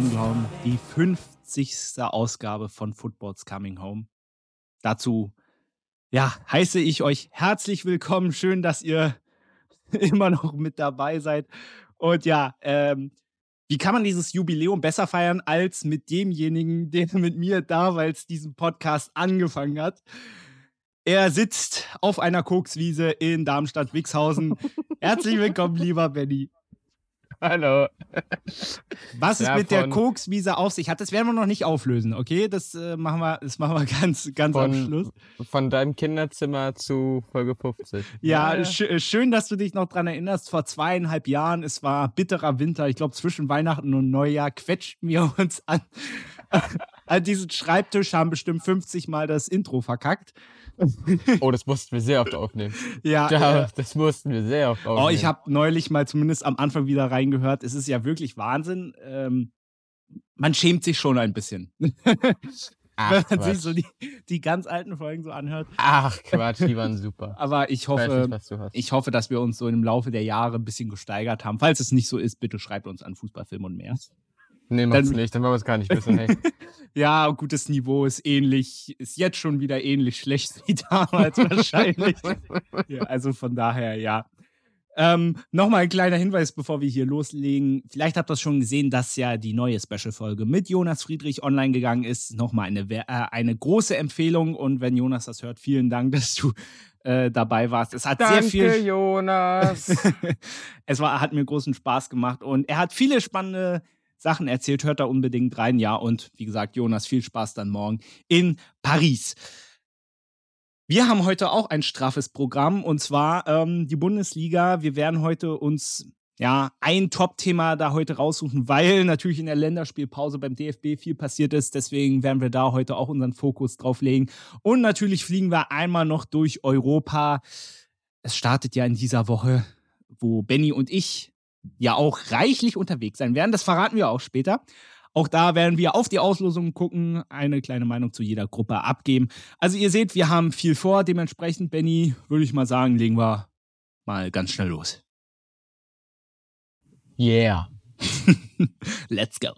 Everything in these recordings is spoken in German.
kaum glauben, die 50. Ausgabe von Football's Coming Home. Dazu, ja, heiße ich euch herzlich willkommen. Schön, dass ihr immer noch mit dabei seid. Und ja, ähm, wie kann man dieses Jubiläum besser feiern als mit demjenigen, der mit mir damals diesen Podcast angefangen hat? Er sitzt auf einer Kokswiese in Darmstadt-Wixhausen. Herzlich willkommen, lieber Benny. Hallo. Was es ja, mit der Kokswiese auf sich hat, das werden wir noch nicht auflösen, okay? Das, äh, machen, wir, das machen wir ganz, ganz von, am Schluss. Von deinem Kinderzimmer zu Folge 50. Ja, ja. Sch äh, schön, dass du dich noch dran erinnerst. Vor zweieinhalb Jahren, es war bitterer Winter. Ich glaube, zwischen Weihnachten und Neujahr quetschten wir uns an, an diesen Schreibtisch, haben bestimmt 50 Mal das Intro verkackt. Oh, das mussten wir sehr oft aufnehmen. Ja, ja das mussten wir sehr oft aufnehmen. Oh, ich habe neulich mal zumindest am Anfang wieder reingehört. Es ist ja wirklich Wahnsinn. Ähm, man schämt sich schon ein bisschen. Ach, Wenn man Quatsch. sich so die, die ganz alten Folgen so anhört. Ach Quatsch, die waren super. Aber ich hoffe, ich, nicht, ich hoffe, dass wir uns so im Laufe der Jahre ein bisschen gesteigert haben. Falls es nicht so ist, bitte schreibt uns an Fußballfilm und mehr. Nee, macht's dann, nicht, dann wollen wir es gar nicht wissen. Hey. ja, gutes Niveau ist ähnlich, ist jetzt schon wieder ähnlich schlecht wie damals wahrscheinlich. ja, also von daher, ja. Ähm, Nochmal ein kleiner Hinweis, bevor wir hier loslegen. Vielleicht habt ihr es schon gesehen, dass ja die neue Special-Folge mit Jonas Friedrich online gegangen ist. Nochmal eine, äh, eine große Empfehlung und wenn Jonas das hört, vielen Dank, dass du äh, dabei warst. Es hat Danke, sehr viel. Jonas. es war, hat mir großen Spaß gemacht und er hat viele spannende Sachen erzählt. Hört da unbedingt rein, ja. Und wie gesagt, Jonas, viel Spaß dann morgen in Paris. Wir haben heute auch ein straffes Programm und zwar ähm, die Bundesliga. Wir werden heute uns ja ein Top-Thema da heute raussuchen, weil natürlich in der Länderspielpause beim DFB viel passiert ist. Deswegen werden wir da heute auch unseren Fokus drauf legen. Und natürlich fliegen wir einmal noch durch Europa. Es startet ja in dieser Woche, wo Benny und ich ja auch reichlich unterwegs sein werden. Das verraten wir auch später. Auch da werden wir auf die Auslosung gucken, eine kleine Meinung zu jeder Gruppe abgeben. Also ihr seht, wir haben viel vor. Dementsprechend, Benny, würde ich mal sagen, legen wir mal ganz schnell los. Yeah. Let's go.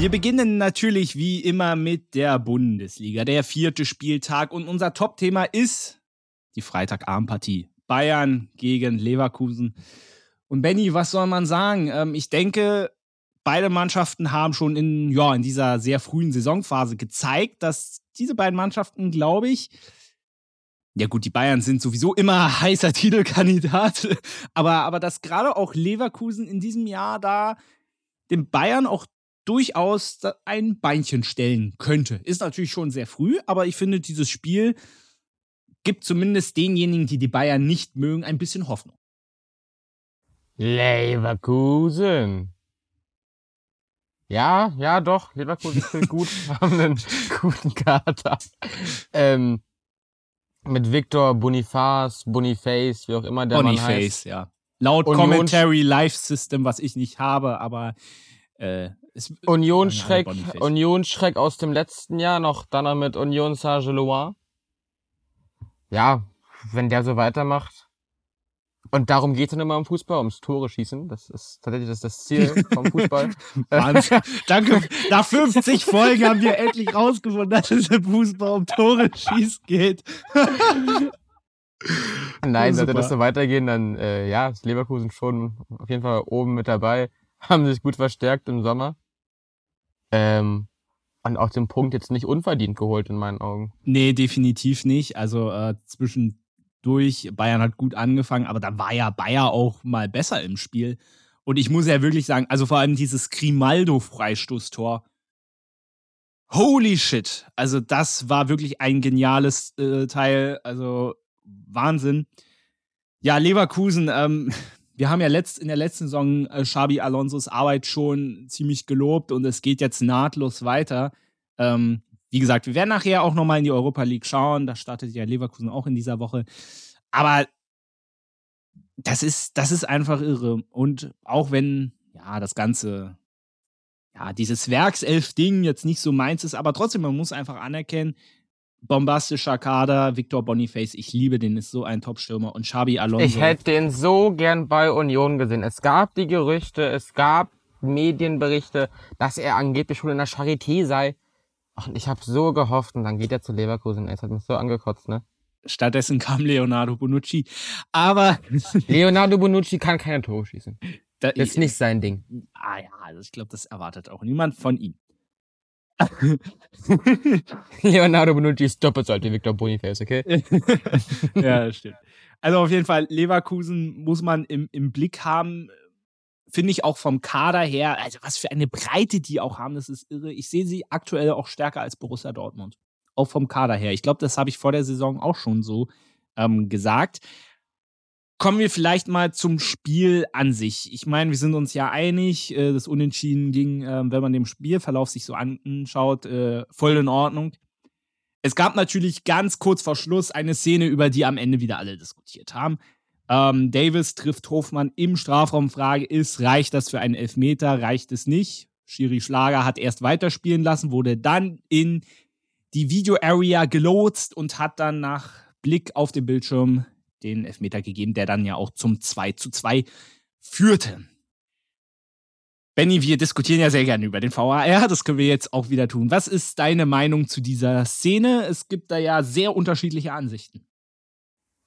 Wir beginnen natürlich wie immer mit der Bundesliga, der vierte Spieltag und unser Top-Thema ist die Freitagabendpartie. Bayern gegen Leverkusen. Und Benny, was soll man sagen? Ähm, ich denke, beide Mannschaften haben schon in, ja, in dieser sehr frühen Saisonphase gezeigt, dass diese beiden Mannschaften, glaube ich, ja gut, die Bayern sind sowieso immer heißer Titelkandidat, aber, aber dass gerade auch Leverkusen in diesem Jahr da den Bayern auch durchaus ein Beinchen stellen könnte. Ist natürlich schon sehr früh, aber ich finde, dieses Spiel gibt zumindest denjenigen, die die Bayern nicht mögen, ein bisschen Hoffnung. Leverkusen. Ja, ja, doch. Leverkusen spielt gut, haben einen guten Kater. Ähm, mit Victor Boniface, Boniface, wie auch immer der Boniface, Mann heißt. ja. Laut Union Commentary Life System, was ich nicht habe, aber äh, Union Schreck, Union Schreck aus dem letzten Jahr noch, dann noch mit Union Saint-Gelois. Ja, wenn der so weitermacht. Und darum geht es dann immer im Fußball, ums Tore schießen. Das ist tatsächlich das, das Ziel vom Fußball. Danke. Nach 50 Folgen haben wir endlich rausgefunden, dass es im Fußball um Tore schießen geht. Nein, sollte das so weitergehen, dann äh, ja, ist Leverkusen schon auf jeden Fall oben mit dabei. Haben sich gut verstärkt im Sommer. Ähm, und auch den Punkt jetzt nicht unverdient geholt in meinen Augen. Nee, definitiv nicht. Also äh, zwischendurch, Bayern hat gut angefangen, aber da war ja Bayer auch mal besser im Spiel. Und ich muss ja wirklich sagen, also vor allem dieses Grimaldo-Freistoßtor. Holy shit. Also das war wirklich ein geniales äh, Teil. Also Wahnsinn. Ja, Leverkusen, ähm, wir haben ja letzt, in der letzten Saison äh, Xabi Alonsos Arbeit schon ziemlich gelobt und es geht jetzt nahtlos weiter. Ähm, wie gesagt, wir werden nachher auch nochmal in die Europa League schauen. Da startet ja Leverkusen auch in dieser Woche. Aber das ist, das ist einfach irre. Und auch wenn, ja, das Ganze, ja, dieses Werkself-Ding jetzt nicht so meins ist, aber trotzdem, man muss einfach anerkennen, bombastischer Kader. Victor Boniface, ich liebe den, ist so ein Top-Stürmer. Und Xabi Alonso. Ich hätte den so gern bei Union gesehen. Es gab die Gerüchte, es gab Medienberichte, dass er angeblich schon in der Charité sei. Und ich habe so gehofft und dann geht er zu Leverkusen. Es hat mich so angekotzt, ne? Stattdessen kam Leonardo Bonucci. Aber. Leonardo Bonucci kann keine Tore schießen. Da, das ist nicht sein Ding. Ah ja, also ich glaube, das erwartet auch niemand von ihm. Leonardo Bonucci ist doppelt so alt wie Victor Boniface, okay? ja, das stimmt. Also auf jeden Fall, Leverkusen muss man im, im Blick haben. Finde ich auch vom Kader her, also was für eine Breite die auch haben, das ist irre. Ich sehe sie aktuell auch stärker als Borussia Dortmund. Auch vom Kader her. Ich glaube, das habe ich vor der Saison auch schon so ähm, gesagt. Kommen wir vielleicht mal zum Spiel an sich. Ich meine, wir sind uns ja einig, äh, das Unentschieden ging, äh, wenn man den Spielverlauf sich so anschaut, äh, voll in Ordnung. Es gab natürlich ganz kurz vor Schluss eine Szene, über die am Ende wieder alle diskutiert haben. Ähm, Davis trifft Hofmann im Strafraum. Frage ist, reicht das für einen Elfmeter? Reicht es nicht? Schiri Schlager hat erst weiterspielen lassen, wurde dann in die Video Area gelotst und hat dann nach Blick auf den Bildschirm den Elfmeter gegeben, der dann ja auch zum 2 zu 2 führte. Benny, wir diskutieren ja sehr gerne über den VAR, das können wir jetzt auch wieder tun. Was ist deine Meinung zu dieser Szene? Es gibt da ja sehr unterschiedliche Ansichten.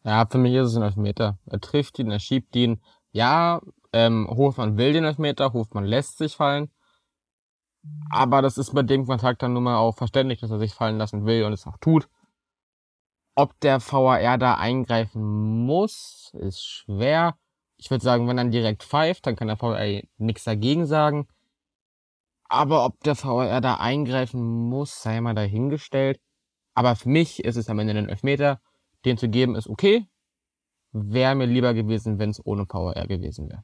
Ja, für mich ist es ein Elfmeter. Er trifft ihn, er schiebt ihn. Ja, ähm, Hofmann will den Elfmeter, Hofmann lässt sich fallen. Aber das ist bei dem Kontakt dann nun mal auch verständlich, dass er sich fallen lassen will und es auch tut. Ob der VAR da eingreifen muss, ist schwer. Ich würde sagen, wenn dann direkt pfeift, dann kann der VAR nichts dagegen sagen. Aber ob der VAR da eingreifen muss, sei mal dahingestellt. Aber für mich ist es am Ende ein Elfmeter. Den zu geben ist okay. Wäre mir lieber gewesen, wenn es ohne VAR gewesen wäre.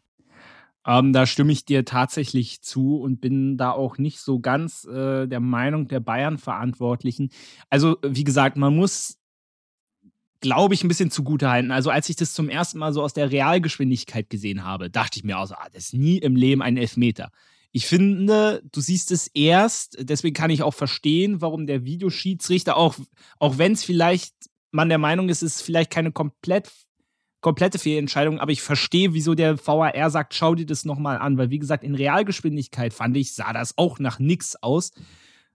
Ähm, da stimme ich dir tatsächlich zu und bin da auch nicht so ganz äh, der Meinung der Bayern-Verantwortlichen. Also, wie gesagt, man muss glaube ich, ein bisschen zugutehalten. Also, als ich das zum ersten Mal so aus der Realgeschwindigkeit gesehen habe, dachte ich mir auch so, ah, das ist nie im Leben ein Elfmeter. Ich finde, du siehst es erst, deswegen kann ich auch verstehen, warum der Videoschiedsrichter, auch, auch wenn es vielleicht man der Meinung ist, es ist vielleicht keine komplett, komplette Fehlentscheidung, aber ich verstehe, wieso der VAR sagt, schau dir das nochmal an, weil wie gesagt, in Realgeschwindigkeit fand ich, sah das auch nach nix aus.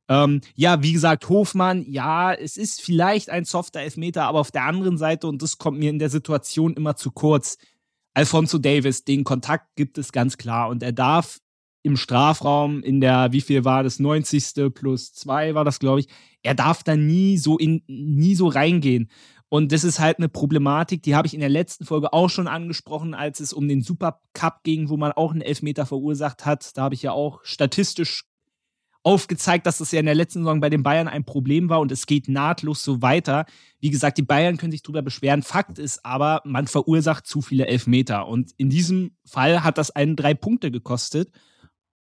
Ähm, ja, wie gesagt, Hofmann, ja, es ist vielleicht ein softer Elfmeter, aber auf der anderen Seite, und das kommt mir in der Situation immer zu kurz, Alfonso Davis, den Kontakt gibt es ganz klar und er darf im Strafraum in der, wie viel war das, 90. plus 2 war das, glaube ich, er darf da nie so in, nie so reingehen. Und das ist halt eine Problematik, die habe ich in der letzten Folge auch schon angesprochen, als es um den Supercup ging, wo man auch einen Elfmeter verursacht hat. Da habe ich ja auch statistisch aufgezeigt, dass das ja in der letzten Saison bei den Bayern ein Problem war und es geht nahtlos so weiter. Wie gesagt, die Bayern können sich darüber beschweren. Fakt ist aber, man verursacht zu viele Elfmeter. Und in diesem Fall hat das einen drei Punkte gekostet.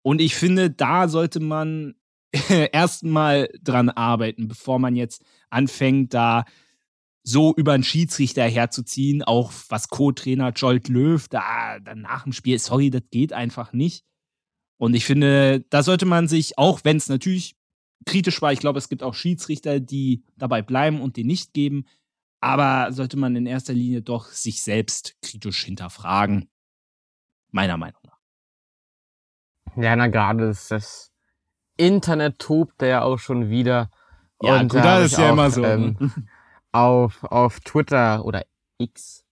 Und ich finde, da sollte man erstmal dran arbeiten, bevor man jetzt anfängt, da so über einen Schiedsrichter herzuziehen, auch was Co-Trainer Jolt Löw da, da nach dem Spiel, sorry, das geht einfach nicht. Und ich finde, da sollte man sich, auch wenn es natürlich kritisch war, ich glaube, es gibt auch Schiedsrichter, die dabei bleiben und die nicht geben, aber sollte man in erster Linie doch sich selbst kritisch hinterfragen. Meiner Meinung nach. Ja, na gerade ist das Internet tobt ja auch schon wieder. Ja, und gut, da ist ja auch, immer so. Ähm, ne? auf, auf Twitter oder X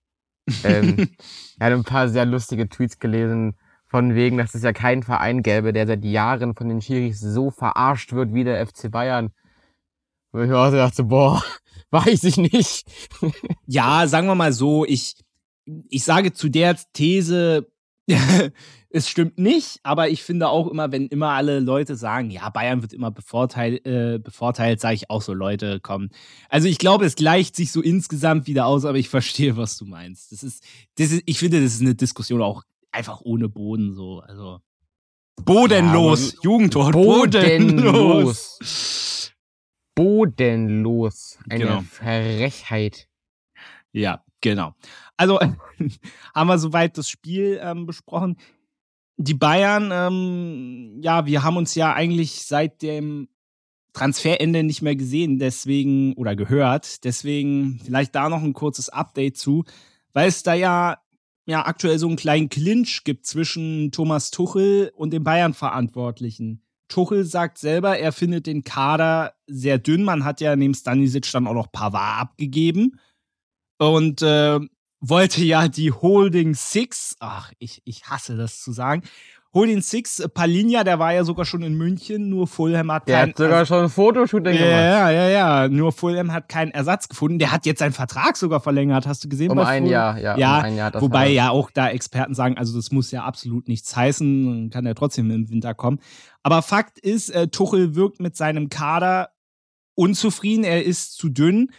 ähm, ja, ein paar sehr lustige Tweets gelesen, von wegen, dass es ja keinen Verein gäbe, der seit Jahren von den Schiris so verarscht wird wie der FC Bayern. Und ich auch dachte, boah, weiß ich nicht. ja, sagen wir mal so, ich, ich sage zu der These, es stimmt nicht, aber ich finde auch immer, wenn immer alle Leute sagen, ja, Bayern wird immer bevorteilt, äh, bevorteilt sage ich auch so, Leute, komm. Also ich glaube, es gleicht sich so insgesamt wieder aus, aber ich verstehe, was du meinst. Das ist, das ist, ich finde, das ist eine Diskussion auch einfach ohne Boden so. Also bodenlos, ja, Jugendwort, bodenlos. Bodenlos. Eine genau. Frechheit. Ja, genau. Also haben wir soweit das Spiel ähm, besprochen. Die Bayern, ähm, ja, wir haben uns ja eigentlich seit dem Transferende nicht mehr gesehen, deswegen oder gehört. Deswegen vielleicht da noch ein kurzes Update zu, weil es da ja, ja aktuell so einen kleinen Clinch gibt zwischen Thomas Tuchel und den Bayern-Verantwortlichen. Tuchel sagt selber, er findet den Kader sehr dünn. Man hat ja neben Stanisic dann auch noch Pavard abgegeben und äh, wollte ja die Holding Six, ach, ich, ich hasse das zu sagen, Holding Six, äh, Palinja, der war ja sogar schon in München, nur Fulham hat Der hat sogar schon ein Fotoshooting ja, gemacht. Ja, ja, ja, nur Fulham hat keinen Ersatz gefunden. Der hat jetzt seinen Vertrag sogar verlängert, hast du gesehen? Um ein Jahr, ja. Ja, um ein Jahr, wobei ja auch da Experten sagen, also das muss ja absolut nichts heißen, kann ja trotzdem im Winter kommen. Aber Fakt ist, äh, Tuchel wirkt mit seinem Kader unzufrieden, er ist zu dünn.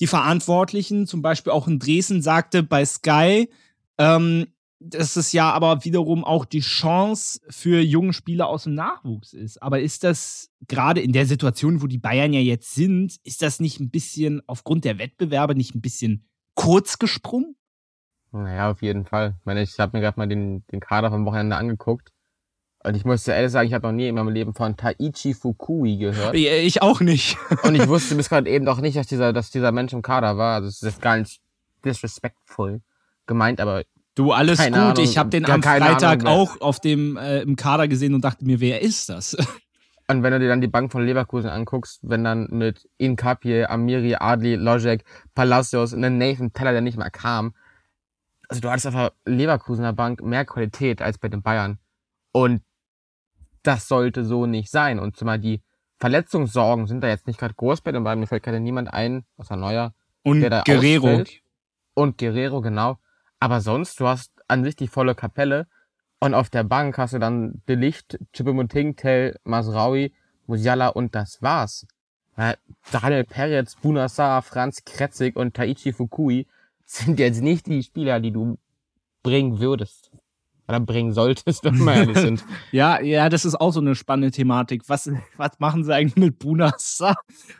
Die Verantwortlichen, zum Beispiel auch in Dresden, sagte bei Sky, ähm, dass es ja aber wiederum auch die Chance für junge Spieler aus dem Nachwuchs ist. Aber ist das gerade in der Situation, wo die Bayern ja jetzt sind, ist das nicht ein bisschen aufgrund der Wettbewerbe nicht ein bisschen kurz gesprungen? Naja, auf jeden Fall. Ich meine, ich habe mir gerade mal den, den Kader vom Wochenende angeguckt. Und ich muss ehrlich sagen, ich habe noch nie in meinem Leben von Taichi Fukui gehört. Ich auch nicht. Und ich wusste bis gerade eben doch nicht, dass dieser, dass dieser Mensch im Kader war. Also es ist gar nicht disrespectful gemeint, aber Du, alles keine gut. Ahnung, ich habe den am Freitag auch auf dem äh, im Kader gesehen und dachte mir, wer ist das? Und wenn du dir dann die Bank von Leverkusen anguckst, wenn dann mit Inkapie, Amiri, Adli, Lojek, Palacios und einen Nathan Teller, der nicht mehr kam, also du hattest einfach Leverkusener Bank mehr Qualität als bei den Bayern. Und das sollte so nicht sein. Und zumal die Verletzungssorgen sind da jetzt nicht gerade groß bei den Bayern. Mir fällt gerade niemand ein, außer Neuer. Und der da Guerrero. Ausfällt. Und Guerrero, genau. Aber sonst, du hast an sich die volle Kapelle und auf der Bank hast du dann Delicht, Chipemuting, Tell, Masraui, Musiala und das war's. Daniel Peretz, Bunassar, Franz Kretzig und Taichi Fukui sind jetzt nicht die Spieler, die du bringen würdest. Oder bringen solltest, wenn wir ehrlich sind. ja, ja, das ist auch so eine spannende Thematik. Was, was machen sie eigentlich mit Bunasa?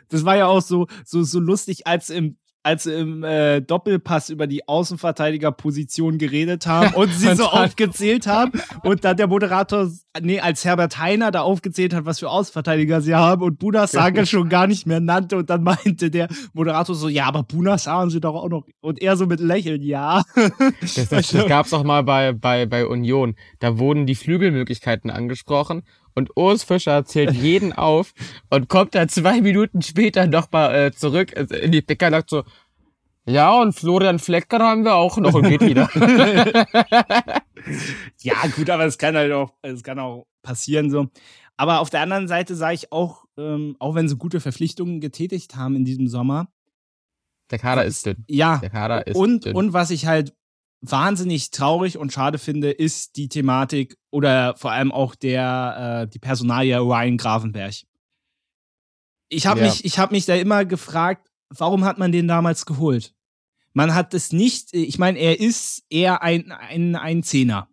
Das war ja auch so, so, so lustig, als im als sie im äh, Doppelpass über die Außenverteidigerposition geredet haben und sie so aufgezählt haben und dann der Moderator, nee, als Herbert Heiner da aufgezählt hat, was für Außenverteidiger sie haben und Bunas Saga schon gar nicht mehr nannte und dann meinte der Moderator so, ja, aber Bunas haben sie doch auch noch und er so mit Lächeln, ja. Das, das, das gab's auch mal bei, bei, bei Union. Da wurden die Flügelmöglichkeiten angesprochen und Urs Fischer zählt jeden auf und kommt dann zwei Minuten später nochmal äh, zurück in die Picker und sagt so, ja, und Florian Flecker haben wir auch noch und geht wieder. ja, gut, aber es kann halt auch, es kann auch passieren so. Aber auf der anderen Seite sage ich auch, ähm, auch wenn sie gute Verpflichtungen getätigt haben in diesem Sommer. Der Kader ist dünn. Ja. Der Kader ist und, dünn. Und was ich halt wahnsinnig traurig und schade finde, ist die Thematik oder vor allem auch der äh, die Personalie Ryan Gravenberg. Ich habe ja. mich ich habe mich da immer gefragt, warum hat man den damals geholt? Man hat es nicht, ich meine, er ist eher ein, ein, ein Zehner.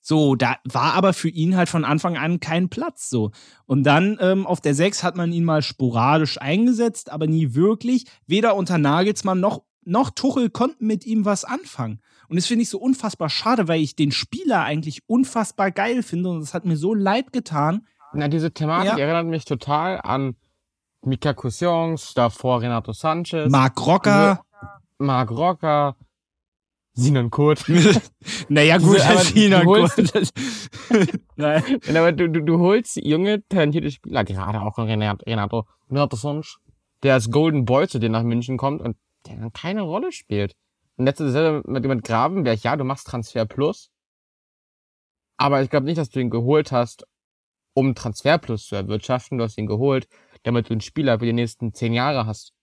So, da war aber für ihn halt von Anfang an kein Platz. So. Und dann ähm, auf der 6 hat man ihn mal sporadisch eingesetzt, aber nie wirklich. Weder unter Nagelsmann noch, noch Tuchel konnten mit ihm was anfangen. Und das finde ich so unfassbar schade, weil ich den Spieler eigentlich unfassbar geil finde und es hat mir so leid getan. Na, diese Thematik ja. erinnert mich total an Mika Cousins, davor Renato Sanchez. Marc Rocker. Marc Rocker. Sinan Kurt. naja, gut, aber Sinan Kurt. Nein. aber du, du, du holst junge, talentierte Spieler, gerade auch Renato, Renato, Renato Sanchez, der als Golden Boy zu dir nach München kommt und der dann keine Rolle spielt. Und letzte Saison mit, mit Gravenberg, ja, du machst Transfer Plus. Aber ich glaube nicht, dass du ihn geholt hast, um Transfer Plus zu erwirtschaften. Du hast ihn geholt, damit du einen Spieler für die nächsten zehn Jahre hast.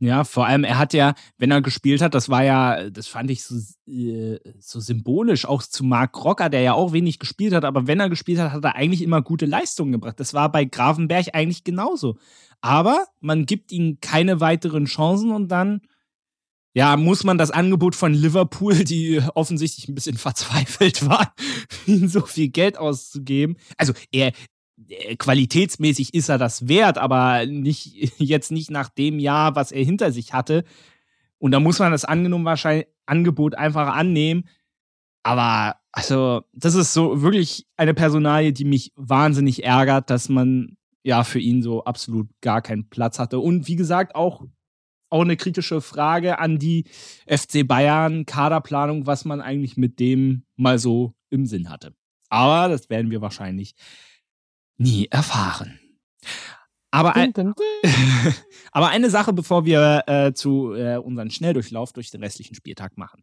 Ja, vor allem, er hat ja, wenn er gespielt hat, das war ja, das fand ich so, äh, so symbolisch, auch zu Marc Rocker, der ja auch wenig gespielt hat, aber wenn er gespielt hat, hat er eigentlich immer gute Leistungen gebracht. Das war bei Grafenberg eigentlich genauso. Aber man gibt ihm keine weiteren Chancen und dann ja, muss man das Angebot von Liverpool, die offensichtlich ein bisschen verzweifelt waren, ihnen so viel Geld auszugeben. Also er qualitätsmäßig ist er das wert, aber nicht jetzt nicht nach dem Jahr, was er hinter sich hatte. Und da muss man das angenommen wahrscheinlich Angebot einfach annehmen. Aber also, das ist so wirklich eine Personalie, die mich wahnsinnig ärgert, dass man ja für ihn so absolut gar keinen Platz hatte. Und wie gesagt, auch, auch eine kritische Frage an die FC Bayern Kaderplanung, was man eigentlich mit dem mal so im Sinn hatte. Aber das werden wir wahrscheinlich nie erfahren. Aber, ein, aber eine Sache, bevor wir äh, zu äh, unseren Schnelldurchlauf durch den restlichen Spieltag machen.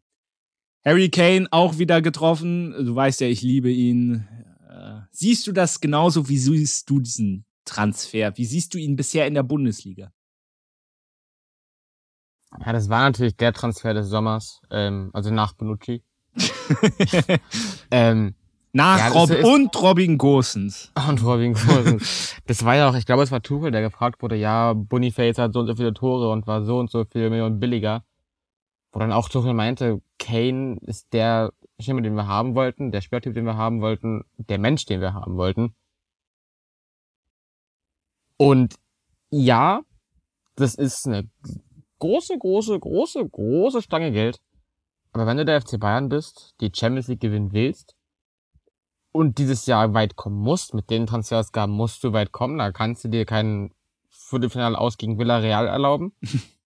Harry Kane auch wieder getroffen. Du weißt ja, ich liebe ihn. Äh, siehst du das genauso? Wie siehst du diesen Transfer? Wie siehst du ihn bisher in der Bundesliga? Ja, das war natürlich der Transfer des Sommers, ähm, also nach Benucci. ähm, nach ja, Rob und Robin Gosens. Und Robin Gosens. das war ja auch, ich glaube, es war Tuchel, der gefragt wurde, ja, Boniface hat so und so viele Tore und war so und so viele Millionen billiger. Wo dann auch Tuchel meinte, Kane ist der Schimmer, den wir haben wollten, der Spielertyp, den wir haben wollten, der Mensch, den wir haben wollten. Und ja, das ist eine große, große, große, große Stange Geld. Aber wenn du der FC Bayern bist, die Champions League gewinnen willst, und dieses Jahr weit kommen musst, mit den Transferausgaben musst du weit kommen, da kannst du dir keinen Viertelfinale aus gegen Villarreal erlauben.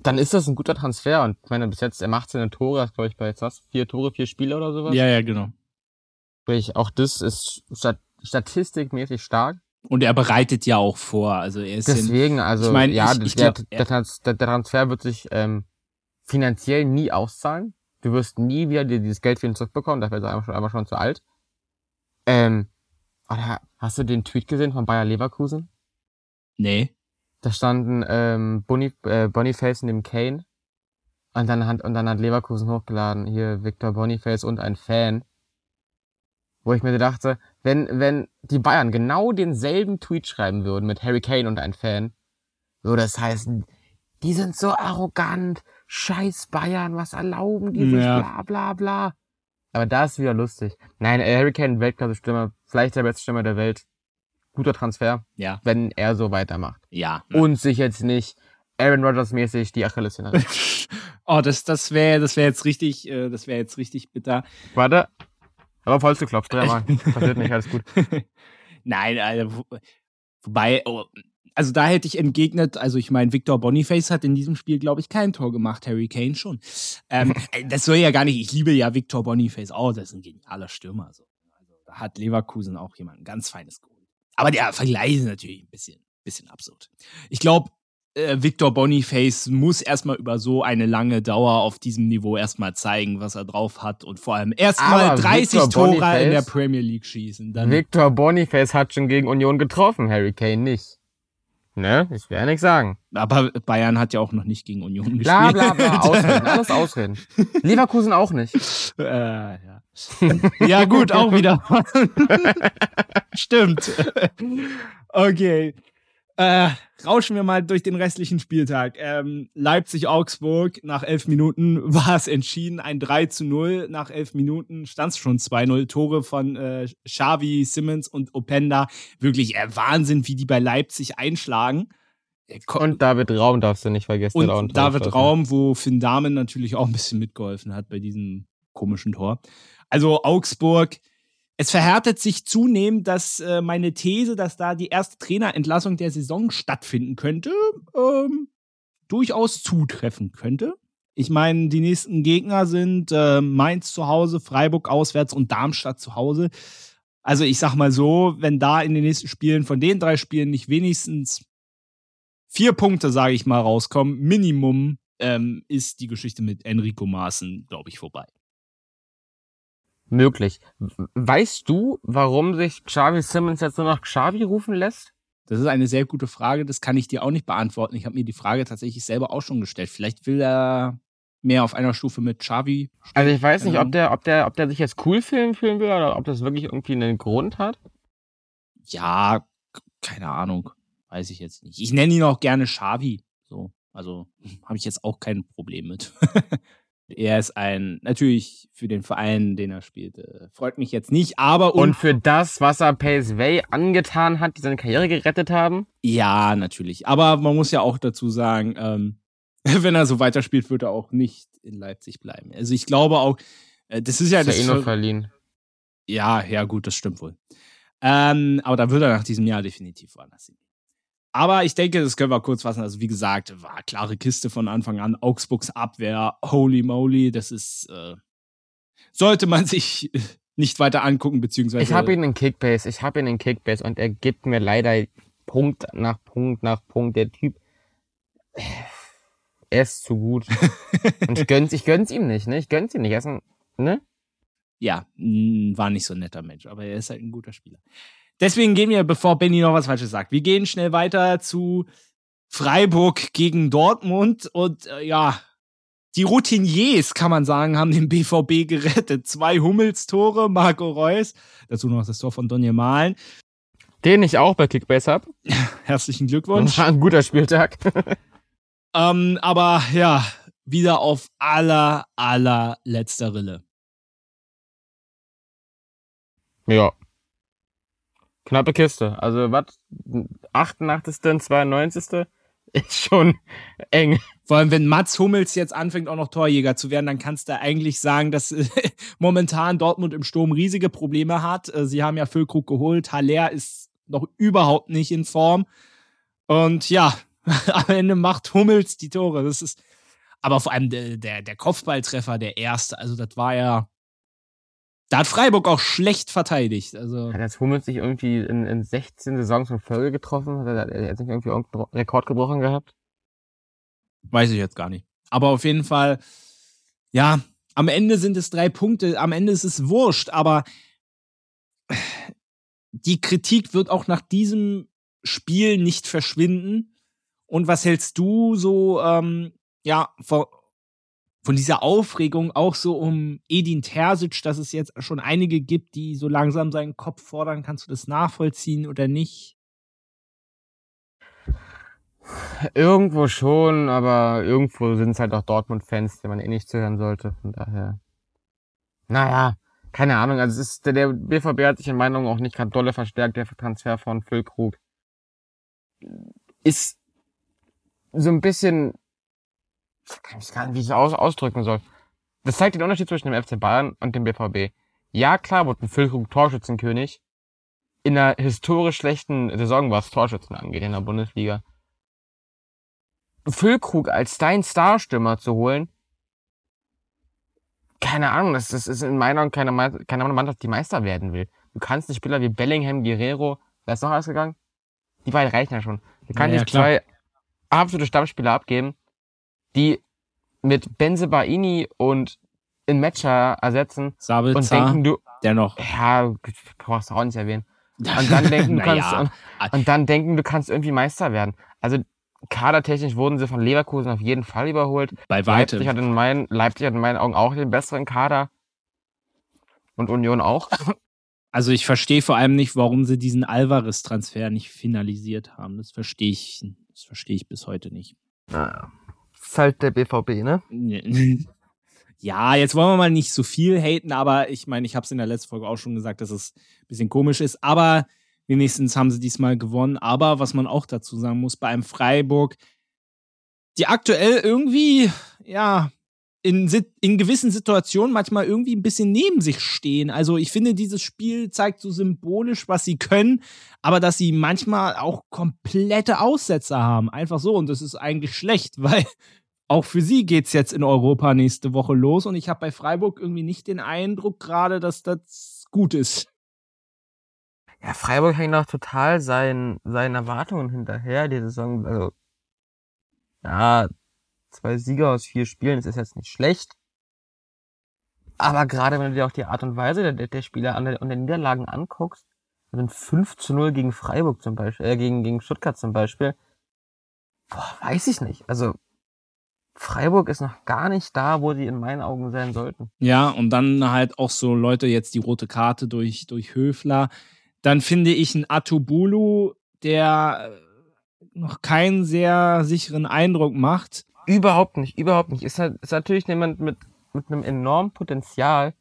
dann ist das ein guter Transfer und ich meine, bis jetzt, er macht seine Tore, das glaube ich bei jetzt was, vier Tore, vier Spiele oder sowas. Ja, ja, genau. Sprich, auch das ist stat statistikmäßig stark. Und er bereitet ja auch vor, also er ist Deswegen, also, ich mein, ja, ich, ich der, glaub, der, der, der Transfer wird sich ähm, finanziell nie auszahlen. Du wirst nie wieder dir dieses Geld für ihn zurückbekommen, dafür ist er einfach schon, einfach schon zu alt. Ähm, oder hast du den Tweet gesehen von Bayer Leverkusen? Nee. Da standen ähm, Boni, äh, Boniface dem Kane. Und dann, hat, und dann hat Leverkusen hochgeladen, hier Victor Boniface und ein Fan. Wo ich mir dachte, wenn, wenn die Bayern genau denselben Tweet schreiben würden mit Harry Kane und ein Fan, würde es heißen, die sind so arrogant, scheiß Bayern, was erlauben die sich, ja. bla bla bla. Aber da ist wieder lustig. Nein, Harry Kane, Weltklasse-Stürmer, vielleicht der beste Stürmer der Welt. Guter Transfer, ja. wenn er so weitermacht. Ja. Und sich jetzt nicht Aaron Rodgers mäßig die Achillessehne. oh, das, das wäre, das wäre jetzt richtig, äh, das wäre jetzt richtig bitter. Warte. Aber falls du klopfst, dreimal. Passiert nicht, alles gut. Nein, also, wobei, oh, also da hätte ich entgegnet, also ich meine, Victor Boniface hat in diesem Spiel, glaube ich, kein Tor gemacht, Harry Kane schon. Ähm, äh, das soll ja gar nicht, ich liebe ja Victor Boniface auch, das ist ein genialer Stürmer. So. Also, da hat Leverkusen auch jemanden ganz feines geholt. Aber der Vergleich ist natürlich ein bisschen, bisschen absurd. Ich glaube, äh, Victor Boniface muss erstmal über so eine lange Dauer auf diesem Niveau erstmal zeigen, was er drauf hat und vor allem erstmal 30 Victor Tore Boniface, in der Premier League schießen. Dann Victor Boniface hat schon gegen Union getroffen, Harry Kane nicht. Ne, ich werde nichts sagen. Aber Bayern hat ja auch noch nicht gegen Union gespielt. Bla bla bla, ausreden, alles ausreden. Leverkusen auch nicht. Äh, ja. ja gut, auch wieder. Stimmt. Okay. Äh, rauschen wir mal durch den restlichen Spieltag. Ähm, Leipzig-Augsburg, nach elf Minuten war es entschieden. Ein 3 zu 0. Nach elf Minuten stand es schon 2-0. Tore von äh, Xavi, Simmons und Openda. Wirklich äh, Wahnsinn, wie die bei Leipzig einschlagen. Äh, und David Raum darfst du nicht vergessen. Und David Raum, wo Finn Dahmen natürlich auch ein bisschen mitgeholfen hat bei diesem komischen Tor. Also Augsburg, es verhärtet sich zunehmend, dass äh, meine These, dass da die erste Trainerentlassung der Saison stattfinden könnte, ähm, durchaus zutreffen könnte. Ich meine, die nächsten Gegner sind äh, Mainz zu Hause, Freiburg auswärts und Darmstadt zu Hause. Also ich sag mal so, wenn da in den nächsten Spielen von den drei Spielen nicht wenigstens vier Punkte, sage ich mal, rauskommen, Minimum, ähm, ist die Geschichte mit Enrico Maaßen, glaube ich, vorbei möglich. Weißt du, warum sich Xavi Simmons jetzt nur noch Xavi rufen lässt? Das ist eine sehr gute Frage. Das kann ich dir auch nicht beantworten. Ich habe mir die Frage tatsächlich selber auch schon gestellt. Vielleicht will er mehr auf einer Stufe mit Xavi. Stehen. Also ich weiß nicht, ob der, ob der, ob der sich jetzt cool fühlen, fühlen will oder ob das wirklich irgendwie einen Grund hat. Ja, keine Ahnung. Weiß ich jetzt nicht. Ich nenne ihn auch gerne Xavi. So. Also habe ich jetzt auch kein Problem mit. Er ist ein, natürlich für den Verein, den er spielt, äh, freut mich jetzt nicht, aber. Und für das, was er PSV angetan hat, die seine Karriere gerettet haben? Ja, natürlich. Aber man muss ja auch dazu sagen, ähm, wenn er so weiterspielt, wird er auch nicht in Leipzig bleiben. Also ich glaube auch, äh, das ist ja ist das. Ja eh nur verliehen. Ja, ja, gut, das stimmt wohl. Ähm, aber da würde er nach diesem Jahr definitiv woanders hin. Aber ich denke, das können wir kurz fassen. Also, wie gesagt, war klare Kiste von Anfang an. Augsburgs Abwehr, holy moly, das ist. Äh, sollte man sich nicht weiter angucken, beziehungsweise. Ich habe ihn in Kickbase, ich habe ihn in Kickbase und er gibt mir leider Punkt nach Punkt nach Punkt. Der Typ, er ist zu gut. und ich gönn's, ich gönn's ihm nicht, ne? Ich gönn's ihm nicht. Er ist ein, ne? Ja, war nicht so ein netter Mensch, aber er ist halt ein guter Spieler. Deswegen gehen wir, bevor Benny noch was Falsches sagt, wir gehen schnell weiter zu Freiburg gegen Dortmund und äh, ja, die Routiniers, kann man sagen, haben den BVB gerettet. Zwei Hummelstore, Marco Reus, dazu noch das Tor von Donny Malen. Den ich auch bei Kickbase habe. Herzlichen Glückwunsch. War ein guter Spieltag. ähm, aber ja, wieder auf aller, aller letzter Rille. Ja. Knappe Kiste. Also, was? 88., 92. ist schon eng. Vor allem, wenn Mats Hummels jetzt anfängt, auch noch Torjäger zu werden, dann kannst du eigentlich sagen, dass momentan Dortmund im Sturm riesige Probleme hat. Äh, sie haben ja Füllkrug geholt. Haller ist noch überhaupt nicht in Form. Und ja, am Ende macht Hummels die Tore. Das ist, aber vor allem der, der, der Kopfballtreffer, der erste, also das war ja, da hat Freiburg auch schlecht verteidigt. Also hat jetzt Hummels sich irgendwie in, in 16 Saisons in Folge getroffen? Hat er, er hat sich irgendwie irgendeinen Rekord gebrochen gehabt? Weiß ich jetzt gar nicht. Aber auf jeden Fall, ja, am Ende sind es drei Punkte, am Ende ist es wurscht, aber die Kritik wird auch nach diesem Spiel nicht verschwinden. Und was hältst du so, ähm, ja, vor, von dieser Aufregung auch so um Edin Terzic, dass es jetzt schon einige gibt, die so langsam seinen Kopf fordern. Kannst du das nachvollziehen oder nicht? Irgendwo schon, aber irgendwo sind es halt auch Dortmund-Fans, die man eh nicht zuhören sollte. Von daher. Naja, keine Ahnung. Also es ist, der, BVB hat sich in meiner Meinung auch nicht gerade dolle verstärkt, der Transfer von Füllkrug. Ist so ein bisschen kann ich gar nicht, wie ich es aus, ausdrücken soll. Das zeigt den Unterschied zwischen dem FC Bayern und dem BVB. Ja, klar wurde ein Füllkrug Torschützenkönig. In einer historisch schlechten Saison, was Torschützen angeht in der Bundesliga. Füllkrug als dein Starstürmer zu holen, keine Ahnung, das, das ist in meiner und keine, keine Mannschaft, die Meister werden will. Du kannst nicht Spieler wie Bellingham, Guerrero, wer ist noch alles gegangen? Die beiden reichen ja schon. Du kannst ja, nicht ja, zwei absolute Stammspieler abgeben, die mit Benze Baini und in Matcher ersetzen Sabitzer, und denken du dennoch ja brauchst du auch nicht erwähnen. Und dann denken du kannst und, und, dann denken du kannst irgendwie Meister werden. Also kadertechnisch wurden sie von Leverkusen auf jeden Fall überholt. Bei weitem. Leipzig hat in meinen Leipzig hat in meinen Augen auch den besseren Kader. Und Union auch. Also ich verstehe vor allem nicht warum sie diesen Alvarez Transfer nicht finalisiert haben. Das verstehe ich das verstehe ich bis heute nicht. Naja ist halt der BVB, ne? Ja, jetzt wollen wir mal nicht so viel haten, aber ich meine, ich habe es in der letzten Folge auch schon gesagt, dass es ein bisschen komisch ist. Aber wenigstens haben sie diesmal gewonnen. Aber was man auch dazu sagen muss, bei einem Freiburg, die aktuell irgendwie, ja, in, in gewissen Situationen manchmal irgendwie ein bisschen neben sich stehen. Also ich finde, dieses Spiel zeigt so symbolisch, was sie können, aber dass sie manchmal auch komplette Aussetzer haben. Einfach so. Und das ist eigentlich schlecht, weil auch für sie geht es jetzt in Europa nächste Woche los. Und ich habe bei Freiburg irgendwie nicht den Eindruck gerade, dass das gut ist. Ja, Freiburg hängt auch total seinen, seinen Erwartungen hinterher, die Saison. Also, ja, zwei Sieger aus vier Spielen, das ist jetzt nicht schlecht. Aber gerade wenn du dir auch die Art und Weise der, der Spieler an der, an den Niederlagen anguckst, also 5 zu 0 gegen Freiburg zum Beispiel, äh, gegen, gegen Stuttgart zum Beispiel, boah, weiß ich nicht. Also, Freiburg ist noch gar nicht da, wo sie in meinen Augen sein sollten. Ja, und dann halt auch so Leute jetzt die rote Karte durch, durch Höfler. Dann finde ich einen Atubulu, der noch keinen sehr sicheren Eindruck macht. Überhaupt nicht, überhaupt nicht. Ist, halt, ist natürlich jemand mit, mit einem enormen Potenzial,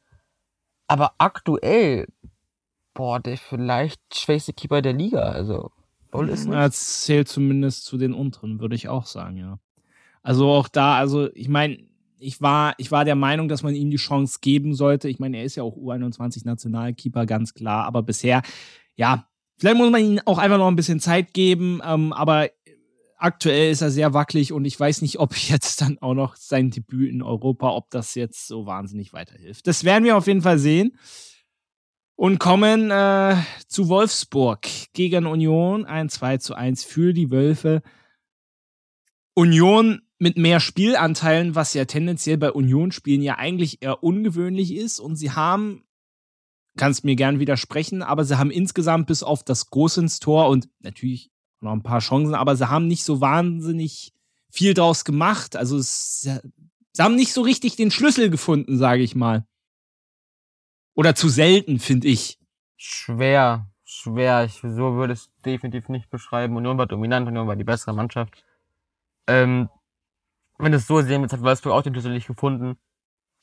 aber aktuell, boah, der vielleicht schwächste Keeper der Liga, also. Wohl ist nicht. Er zählt zumindest zu den unteren, würde ich auch sagen, ja. Also auch da, also ich meine, ich war, ich war der Meinung, dass man ihm die Chance geben sollte. Ich meine, er ist ja auch U21-Nationalkeeper, ganz klar, aber bisher ja, vielleicht muss man ihm auch einfach noch ein bisschen Zeit geben, ähm, aber aktuell ist er sehr wackelig und ich weiß nicht, ob jetzt dann auch noch sein Debüt in Europa, ob das jetzt so wahnsinnig weiterhilft. Das werden wir auf jeden Fall sehen. Und kommen äh, zu Wolfsburg gegen Union. Ein 2 zu 1 für die Wölfe. Union mit mehr Spielanteilen, was ja tendenziell bei Union-Spielen ja eigentlich eher ungewöhnlich ist. Und sie haben, kannst mir gern widersprechen, aber sie haben insgesamt bis auf das Groß ins Tor und natürlich noch ein paar Chancen, aber sie haben nicht so wahnsinnig viel draus gemacht. Also es, sie haben nicht so richtig den Schlüssel gefunden, sage ich mal. Oder zu selten, finde ich. Schwer, schwer. Ich so würde es definitiv nicht beschreiben. Union war dominant, Union war die bessere Mannschaft. Ähm, wenn es so sehen, jetzt hat Wolfsburg auch den Schlüssel nicht gefunden.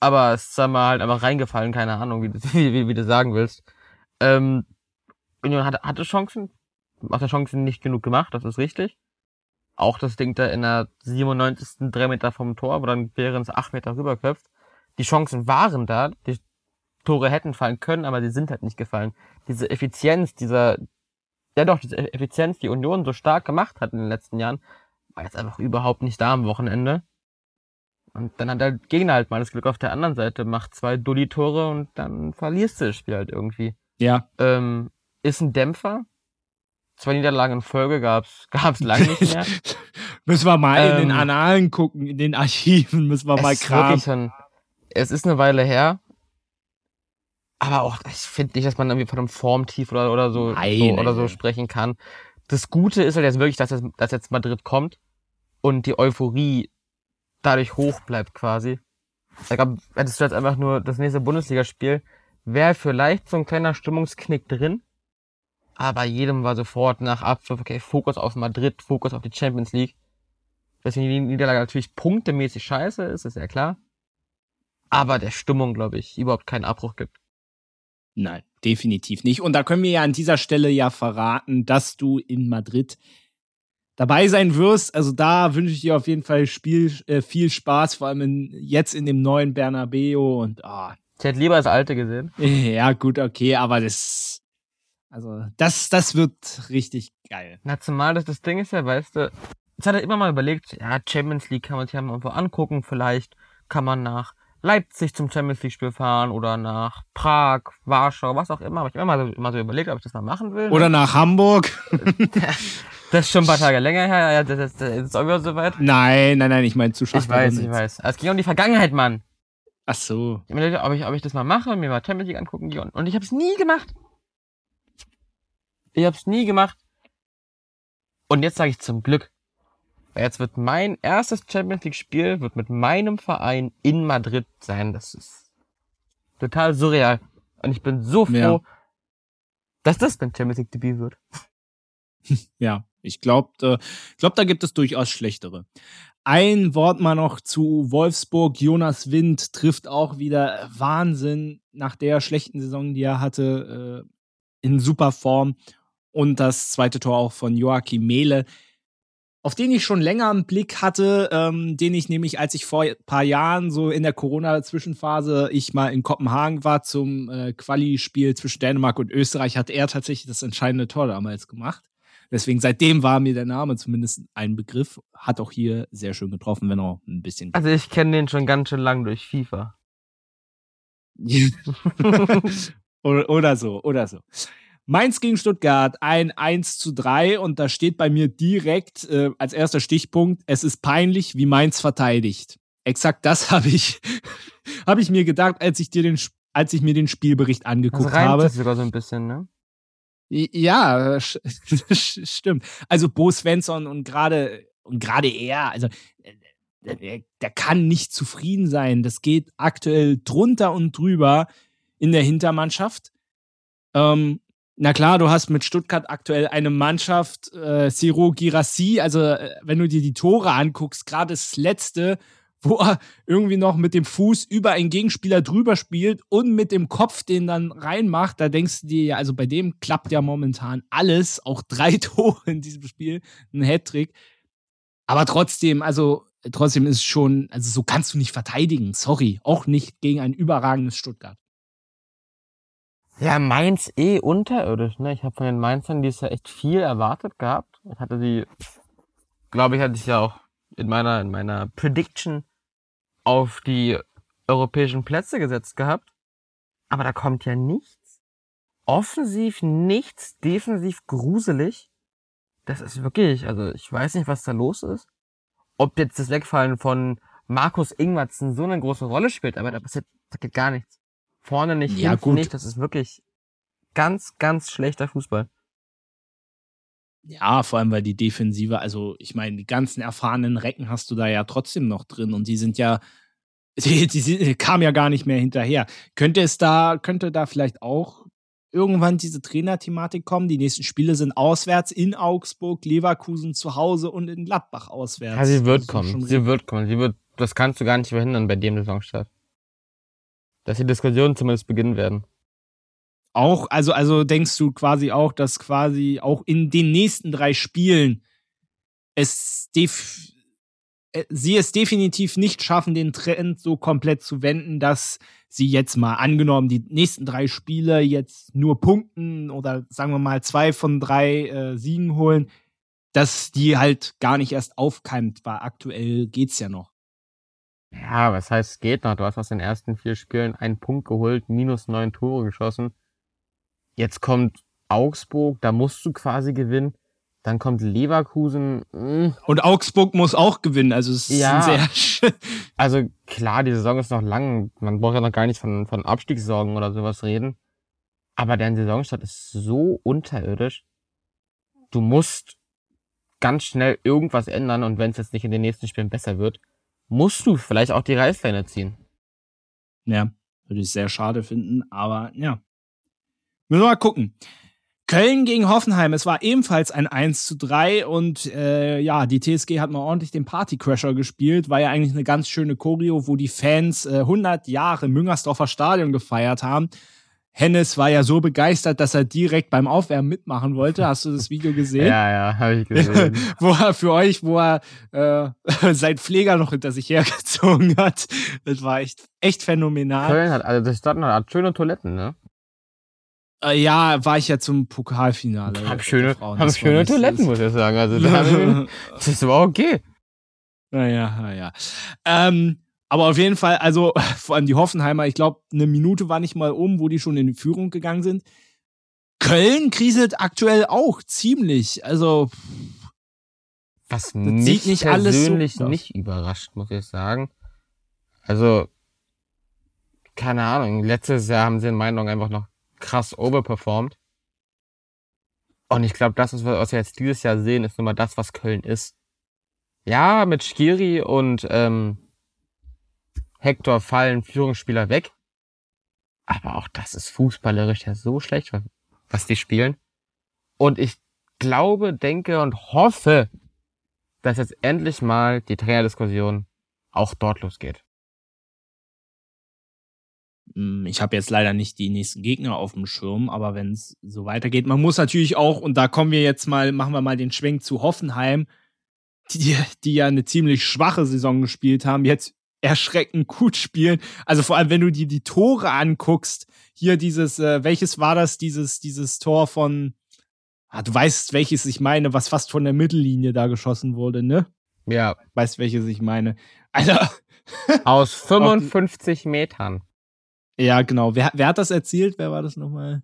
Aber es ist mal halt einfach reingefallen, keine Ahnung, wie du, wie, wie, wie du sagen willst. Ähm, Union hatte, hatte Chancen, macht der Chancen nicht genug gemacht, das ist richtig. Auch das Ding da in der 97. drei Meter vom Tor, wo dann Behrens acht Meter rüberköpft. Die Chancen waren da, die Tore hätten fallen können, aber die sind halt nicht gefallen. Diese Effizienz, dieser, ja doch, diese Effizienz, die Union so stark gemacht hat in den letzten Jahren, war jetzt einfach überhaupt nicht da am Wochenende. Und dann hat der Gegner halt mal das Glück auf der anderen Seite, macht zwei Dulli-Tore und dann verlierst du das Spiel halt irgendwie. Ja. Ähm, ist ein Dämpfer. Zwei Niederlagen in Folge gab's, gab's lange nicht mehr. müssen wir mal ähm, in den ähm, Annalen gucken, in den Archiven, müssen wir mal kramen. es ist eine Weile her, aber auch, ich finde nicht, dass man irgendwie von einem Formtief oder, oder so, nein, so oder so sprechen kann. Das Gute ist halt jetzt wirklich, dass jetzt, dass jetzt Madrid kommt und die Euphorie dadurch hoch bleibt quasi. Ich glaube, hättest du jetzt einfach nur das nächste Bundesligaspiel, wäre vielleicht so ein kleiner Stimmungsknick drin. Aber jedem war sofort nach Abpfiff, okay, Fokus auf Madrid, Fokus auf die Champions League. Deswegen die Niederlage natürlich punktemäßig scheiße ist, ist ja klar. Aber der Stimmung, glaube ich, überhaupt keinen Abbruch gibt. Nein, definitiv nicht. Und da können wir ja an dieser Stelle ja verraten, dass du in Madrid dabei sein wirst. Also da wünsche ich dir auf jeden Fall Spiel, äh, viel Spaß, vor allem in, jetzt in dem neuen Bernabeo und ah. Ich hätte lieber das alte gesehen. Ja, gut, okay, aber das, also das, das wird richtig geil. Na, zumal das, das Ding ist ja, weißt du, jetzt hat er immer mal überlegt, ja, Champions League kann man sich ja mal irgendwo angucken, vielleicht kann man nach Leipzig zum Champions League Spiel fahren oder nach Prag, Warschau, was auch immer. Habe ich immer so, immer so überlegt, ob ich das mal machen will. Oder nach Hamburg. das ist schon ein paar Tage länger her. Ja, das, das, das ist auch wieder soweit. Nein, nein, nein, ich meine zu Ich weiß, ich weiß. Es ging um die Vergangenheit, Mann. Ach so. Ich überlegt, ob ich, ob ich das mal mache, mir mal Champions League angucken gehe. Und ich habe es nie gemacht. Ich habe es nie gemacht. Und jetzt sage ich zum Glück. Jetzt wird mein erstes Champions League Spiel wird mit meinem Verein in Madrid sein. Das ist total surreal. Und ich bin so froh, ja. dass das mein Champions League Debüt wird. Ja, ich glaube, äh, glaub, da gibt es durchaus schlechtere. Ein Wort mal noch zu Wolfsburg. Jonas Wind trifft auch wieder Wahnsinn nach der schlechten Saison, die er hatte, äh, in super Form. Und das zweite Tor auch von Joachim Mehle auf den ich schon länger einen Blick hatte, ähm, den ich nämlich, als ich vor ein paar Jahren so in der Corona-Zwischenphase ich mal in Kopenhagen war zum äh, Quali-Spiel zwischen Dänemark und Österreich, hat er tatsächlich das entscheidende Tor damals gemacht. Deswegen seitdem war mir der Name zumindest ein Begriff. Hat auch hier sehr schön getroffen, wenn auch ein bisschen. Also ich kenne den schon ganz schön lang durch FIFA. oder, oder so, oder so. Mainz gegen Stuttgart, ein 1 zu 3 und da steht bei mir direkt äh, als erster Stichpunkt, es ist peinlich, wie Mainz verteidigt. Exakt das habe ich, hab ich mir gedacht, als ich dir den, als ich mir den Spielbericht angeguckt das habe. Das sogar so ein bisschen, ne? Ja, stimmt. Also Bo Svensson und gerade und gerade er, also der, der kann nicht zufrieden sein. Das geht aktuell drunter und drüber in der Hintermannschaft. Ähm, na klar, du hast mit Stuttgart aktuell eine Mannschaft, äh, Siro Girassi, also äh, wenn du dir die Tore anguckst, gerade das letzte, wo er irgendwie noch mit dem Fuß über einen Gegenspieler drüber spielt und mit dem Kopf den dann reinmacht, da denkst du dir ja, also bei dem klappt ja momentan alles, auch drei Tore in diesem Spiel, ein Hattrick. Aber trotzdem, also trotzdem ist schon, also so kannst du nicht verteidigen, sorry, auch nicht gegen ein überragendes Stuttgart. Ja, Mainz eh unterirdisch, ne? Ich habe von den Mainzern dieses Jahr echt viel erwartet gehabt. Ich hatte sie, glaube ich, hatte ich ja auch in meiner, in meiner Prediction auf die europäischen Plätze gesetzt gehabt. Aber da kommt ja nichts. Offensiv nichts, defensiv gruselig. Das ist wirklich, also ich weiß nicht, was da los ist. Ob jetzt das Wegfallen von Markus Ingwertsen so eine große Rolle spielt, aber da passiert, da geht gar nichts. Vorne nicht, ja, hinten gut. nicht, das ist wirklich ganz, ganz schlechter Fußball. Ja, vor allem, weil die Defensive, also ich meine, die ganzen erfahrenen Recken hast du da ja trotzdem noch drin und die sind ja, die, die, die kamen ja gar nicht mehr hinterher. Könnte es da, könnte da vielleicht auch irgendwann diese Trainerthematik kommen? Die nächsten Spiele sind auswärts in Augsburg, Leverkusen zu Hause und in Gladbach auswärts. Ja, sie wird kommen. Sie wird kommen. Sie wird, das kannst du gar nicht verhindern bei dem Saisonstart. Dass die Diskussionen zumindest beginnen werden. Auch, also, also denkst du quasi auch, dass quasi auch in den nächsten drei Spielen es def äh, sie es definitiv nicht schaffen, den Trend so komplett zu wenden, dass sie jetzt mal angenommen die nächsten drei Spiele jetzt nur punkten oder sagen wir mal zwei von drei äh, Siegen holen, dass die halt gar nicht erst aufkeimt, weil aktuell geht's ja noch. Ja, was heißt geht noch? Du hast aus den ersten vier Spielen einen Punkt geholt, minus neun Tore geschossen. Jetzt kommt Augsburg, da musst du quasi gewinnen. Dann kommt Leverkusen. Mh. Hm. Und Augsburg muss auch gewinnen. Also es ja, ist sehr. also klar, die Saison ist noch lang. Man braucht ja noch gar nicht von, von Abstiegssorgen oder sowas reden. Aber deren Saisonstart ist so unterirdisch. Du musst ganz schnell irgendwas ändern und wenn es jetzt nicht in den nächsten Spielen besser wird, musst du vielleicht auch die Reißleine ziehen. Ja, würde ich sehr schade finden, aber ja. Müssen wir mal gucken. Köln gegen Hoffenheim, es war ebenfalls ein 1 zu 3 und äh, ja, die TSG hat mal ordentlich den Partycrasher gespielt. War ja eigentlich eine ganz schöne Choreo, wo die Fans äh, 100 Jahre Müngersdorfer Stadion gefeiert haben. Hennes war ja so begeistert, dass er direkt beim Aufwärmen mitmachen wollte. Hast du das Video gesehen? ja, ja, habe ich gesehen. wo er für euch, wo er äh, sein Pfleger noch hinter sich hergezogen hat. Das war echt, echt phänomenal. Köln hat, also das Stadt hat schöne Toiletten, ne? Äh, ja, war ich ja zum Pokalfinale. Hab schöne, hab schöne Toiletten, muss ich sagen. Also da, das war okay. Naja, naja. Ähm, aber auf jeden Fall, also vor allem die Hoffenheimer, ich glaube, eine Minute war nicht mal um, wo die schon in die Führung gegangen sind. Köln kriselt aktuell auch ziemlich. Also was mich nicht persönlich so nicht überrascht, muss ich sagen. Also keine Ahnung. Letztes Jahr haben sie in meinen Augen einfach noch krass overperformed. Und ich glaube, das, was wir jetzt dieses Jahr sehen, ist nun mal das, was Köln ist. Ja, mit Skiri und ähm, Hector fallen Führungsspieler weg. Aber auch das ist fußballerisch ja so schlecht, was die spielen. Und ich glaube, denke und hoffe, dass jetzt endlich mal die Trainerdiskussion auch dort losgeht. Hm, ich habe jetzt leider nicht die nächsten Gegner auf dem Schirm, aber wenn es so weitergeht, man muss natürlich auch, und da kommen wir jetzt mal, machen wir mal den Schwenk zu Hoffenheim, die, die ja eine ziemlich schwache Saison gespielt haben, jetzt erschreckend gut spielen. Also vor allem, wenn du dir die Tore anguckst, hier dieses, äh, welches war das, dieses, dieses Tor von, ah, du weißt, welches ich meine, was fast von der Mittellinie da geschossen wurde, ne? Ja. Weißt, welches ich meine. Alter. Aus 55 Metern. Ja, genau. Wer, wer hat das erzielt? Wer war das nochmal?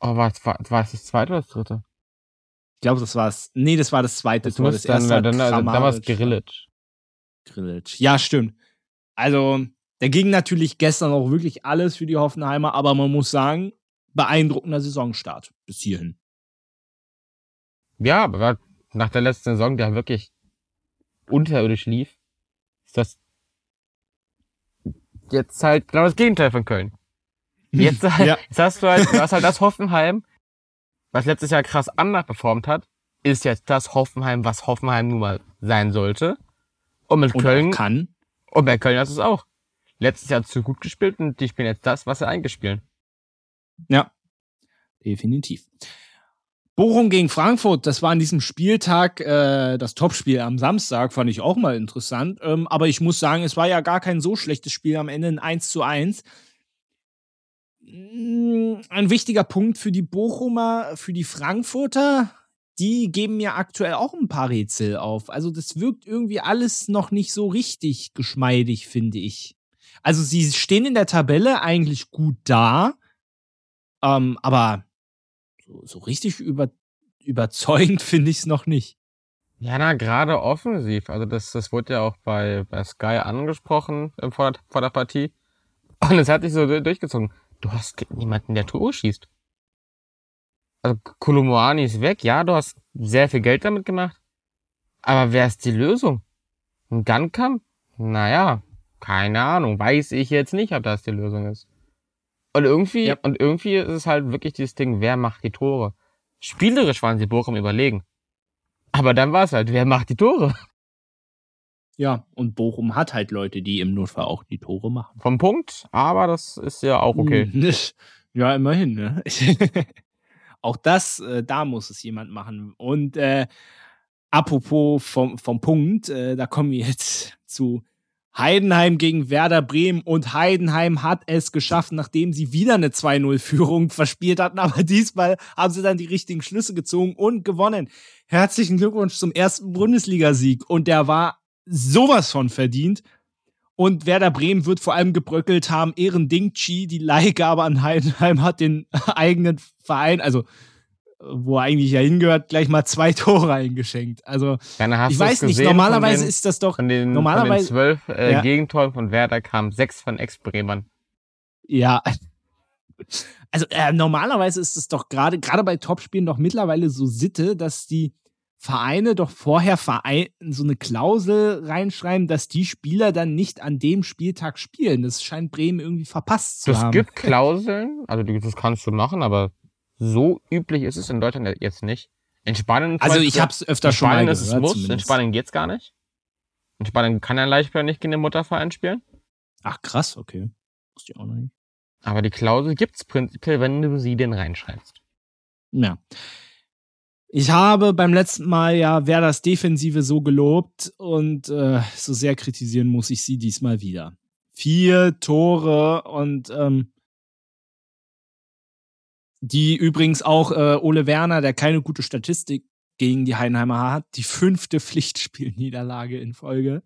Oh, war, war, war es das zweite oder das dritte? Ich glaube, das war es. Nee, das war das zweite das Tor. Das erste dann, dann, dann, dann war es Grillic. Grillic. Ja, stimmt. Also, da ging natürlich gestern auch wirklich alles für die Hoffenheimer, aber man muss sagen, beeindruckender Saisonstart bis hierhin. Ja, aber nach der letzten Saison, der wirklich unterirdisch lief, ist das jetzt halt genau das Gegenteil von Köln. Jetzt, halt, ja. jetzt hast du halt, du hast halt das Hoffenheim, was letztes Jahr krass anders performt hat, ist jetzt das Hoffenheim, was Hoffenheim nun mal sein sollte. Und mit und Köln kann. Und bei Köln hast du es auch. Letztes Jahr zu gut gespielt und die spielen jetzt das, was sie eingespielt. Ja, definitiv. Bochum gegen Frankfurt, das war an diesem Spieltag äh, das Topspiel am Samstag, fand ich auch mal interessant. Ähm, aber ich muss sagen, es war ja gar kein so schlechtes Spiel am Ende, ein 1 zu 1. mm, ein wichtiger Punkt für die Bochumer, für die Frankfurter. Die geben mir aktuell auch ein paar Rätsel auf. Also das wirkt irgendwie alles noch nicht so richtig geschmeidig, finde ich. Also sie stehen in der Tabelle eigentlich gut da, ähm, aber so, so richtig über, überzeugend finde ich es noch nicht. Ja, na, gerade offensiv. Also das, das wurde ja auch bei, bei Sky angesprochen äh, vor, der, vor der Partie. Und es hat sich so durchgezogen. Du hast niemanden, der Tore schießt. Also Kolomoani ist weg. Ja, du hast sehr viel Geld damit gemacht. Aber wer ist die Lösung? Ein Gunkamp? Naja, keine Ahnung. Weiß ich jetzt nicht, ob das die Lösung ist. Und irgendwie, ja. und irgendwie ist es halt wirklich dieses Ding, wer macht die Tore? Spielerisch waren sie Bochum überlegen. Aber dann war es halt, wer macht die Tore? Ja, und Bochum hat halt Leute, die im Notfall auch die Tore machen. Vom Punkt, aber das ist ja auch okay. Hm, ja, immerhin, ne? auch das, äh, da muss es jemand machen. Und äh, apropos vom, vom Punkt, äh, da kommen wir jetzt zu Heidenheim gegen Werder Bremen und Heidenheim hat es geschafft, nachdem sie wieder eine 2-0-Führung verspielt hatten. Aber diesmal haben sie dann die richtigen Schlüsse gezogen und gewonnen. Herzlichen Glückwunsch zum ersten Bundesligasieg. Und der war sowas von verdient. Und Werder Bremen wird vor allem gebröckelt haben. Ehren Dingchi, die Leihgabe an Heidenheim, hat den eigenen Verein, also wo er eigentlich ja hingehört, gleich mal zwei Tore eingeschenkt. Also ich weiß nicht, normalerweise den, ist das doch von den, normalerweise von den zwölf äh, ja. Gegentoren von Werder kamen sechs von Ex-Bremern. Ja. Also äh, normalerweise ist es doch gerade gerade bei Topspielen doch mittlerweile so Sitte, dass die Vereine doch vorher Verein, so eine Klausel reinschreiben, dass die Spieler dann nicht an dem Spieltag spielen. Das scheint Bremen irgendwie verpasst zu das haben. Es gibt Klauseln, also das kannst du machen, aber so üblich ist es in Deutschland jetzt nicht. In Spanien Also ich habe es öfter schon mal gehört. Ist es muss. Zumindest. In Spanien geht's gar nicht. In Spanien kann ein Leichtspieler nicht gegen den Mutterverein spielen. Ach krass, okay. Wusste ich auch noch nicht. Aber die Klausel gibt's prinzipiell, wenn du sie denn reinschreibst. Ja. Ich habe beim letzten Mal ja wer das Defensive so gelobt und äh, so sehr kritisieren muss ich sie diesmal wieder. Vier Tore und ähm, die übrigens auch äh, Ole Werner, der keine gute Statistik gegen die Heidenheimer hat, die fünfte Pflichtspielniederlage in Folge.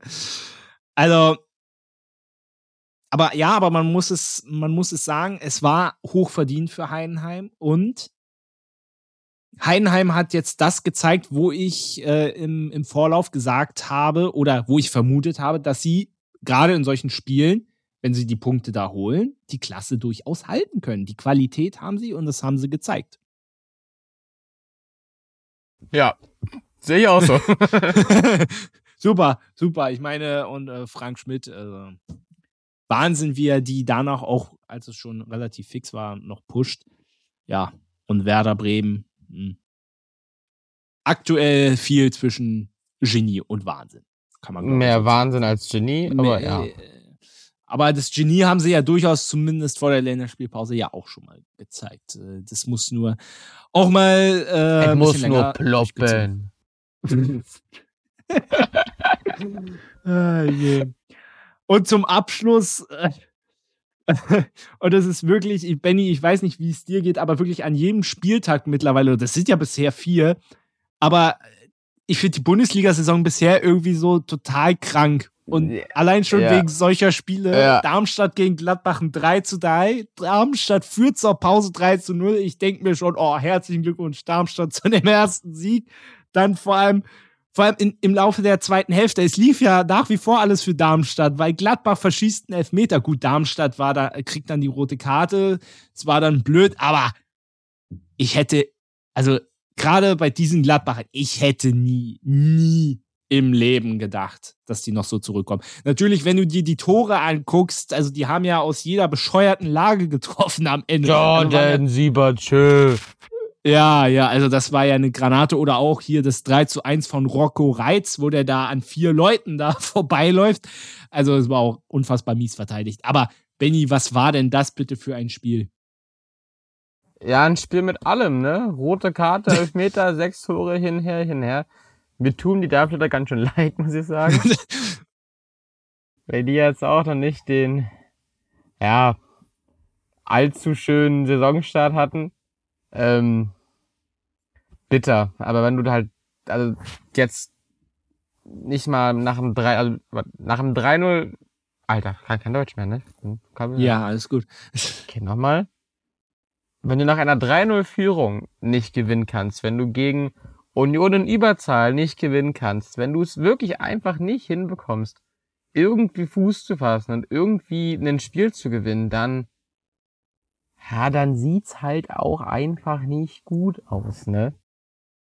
Also, aber ja, aber man muss es, man muss es sagen, es war hochverdient für Heidenheim und Heidenheim hat jetzt das gezeigt, wo ich äh, im, im Vorlauf gesagt habe oder wo ich vermutet habe, dass sie gerade in solchen Spielen wenn sie die Punkte da holen, die Klasse durchaus halten können. Die Qualität haben sie und das haben sie gezeigt. Ja, sehe ich auch so. super, super. Ich meine, und äh, Frank Schmidt, äh, Wahnsinn, wie er die danach auch, als es schon relativ fix war, noch pusht. Ja, und Werder Bremen. Mh. Hm. Aktuell viel zwischen Genie und Wahnsinn. Kann man Mehr Wahnsinn als Genie, aber Mehr, ja. Aber das Genie haben sie ja durchaus zumindest vor der Länderspielpause ja auch schon mal gezeigt. Äh, das muss nur auch mal. Äh, es muss nur ploppen. ah, yeah. Und zum Abschluss. Äh, und das ist wirklich, Benny, ich weiß nicht, wie es dir geht, aber wirklich an jedem Spieltag mittlerweile, das sind ja bisher vier, aber ich finde die Bundesliga-Saison bisher irgendwie so total krank. Und ja. allein schon ja. wegen solcher Spiele, ja. Darmstadt gegen Gladbach ein 3 zu 3, Darmstadt führt zur Pause 3 zu 0. Ich denke mir schon, oh, herzlichen Glückwunsch, Darmstadt zu dem ersten Sieg. Dann vor allem, vor allem in, im Laufe der zweiten Hälfte. Es lief ja nach wie vor alles für Darmstadt, weil Gladbach verschießt einen Elfmeter. Gut, Darmstadt war da, kriegt dann die rote Karte. Es war dann blöd, aber ich hätte, also gerade bei diesen Gladbachern, ich hätte nie, nie im Leben gedacht, dass die noch so zurückkommen. Natürlich, wenn du dir die Tore anguckst, also die haben ja aus jeder bescheuerten Lage getroffen am Ende. Jordan also Siebertschö. Ja, ja, also das war ja eine Granate oder auch hier das 3 zu 1 von Rocco Reitz, wo der da an vier Leuten da vorbeiläuft. Also es war auch unfassbar mies verteidigt. Aber Benny, was war denn das bitte für ein Spiel? Ja, ein Spiel mit allem, ne? Rote Karte, Elfmeter, sechs Tore hinher, hinher. Mir tun die Darmstädter ganz schön leid, muss ich sagen. Weil die jetzt auch noch nicht den, ja, allzu schönen Saisonstart hatten. Ähm, bitter. Aber wenn du halt, also jetzt nicht mal nach dem 3, also nach dem 3-0, Alter, kann kein Deutsch mehr, ne? Kann, ja, alles gut. Okay, nochmal. Wenn du nach einer 3-0-Führung nicht gewinnen kannst, wenn du gegen Union in Überzahl nicht gewinnen kannst, wenn du es wirklich einfach nicht hinbekommst, irgendwie Fuß zu fassen und irgendwie ein Spiel zu gewinnen, dann, ja, dann sieht's halt auch einfach nicht gut aus, ne?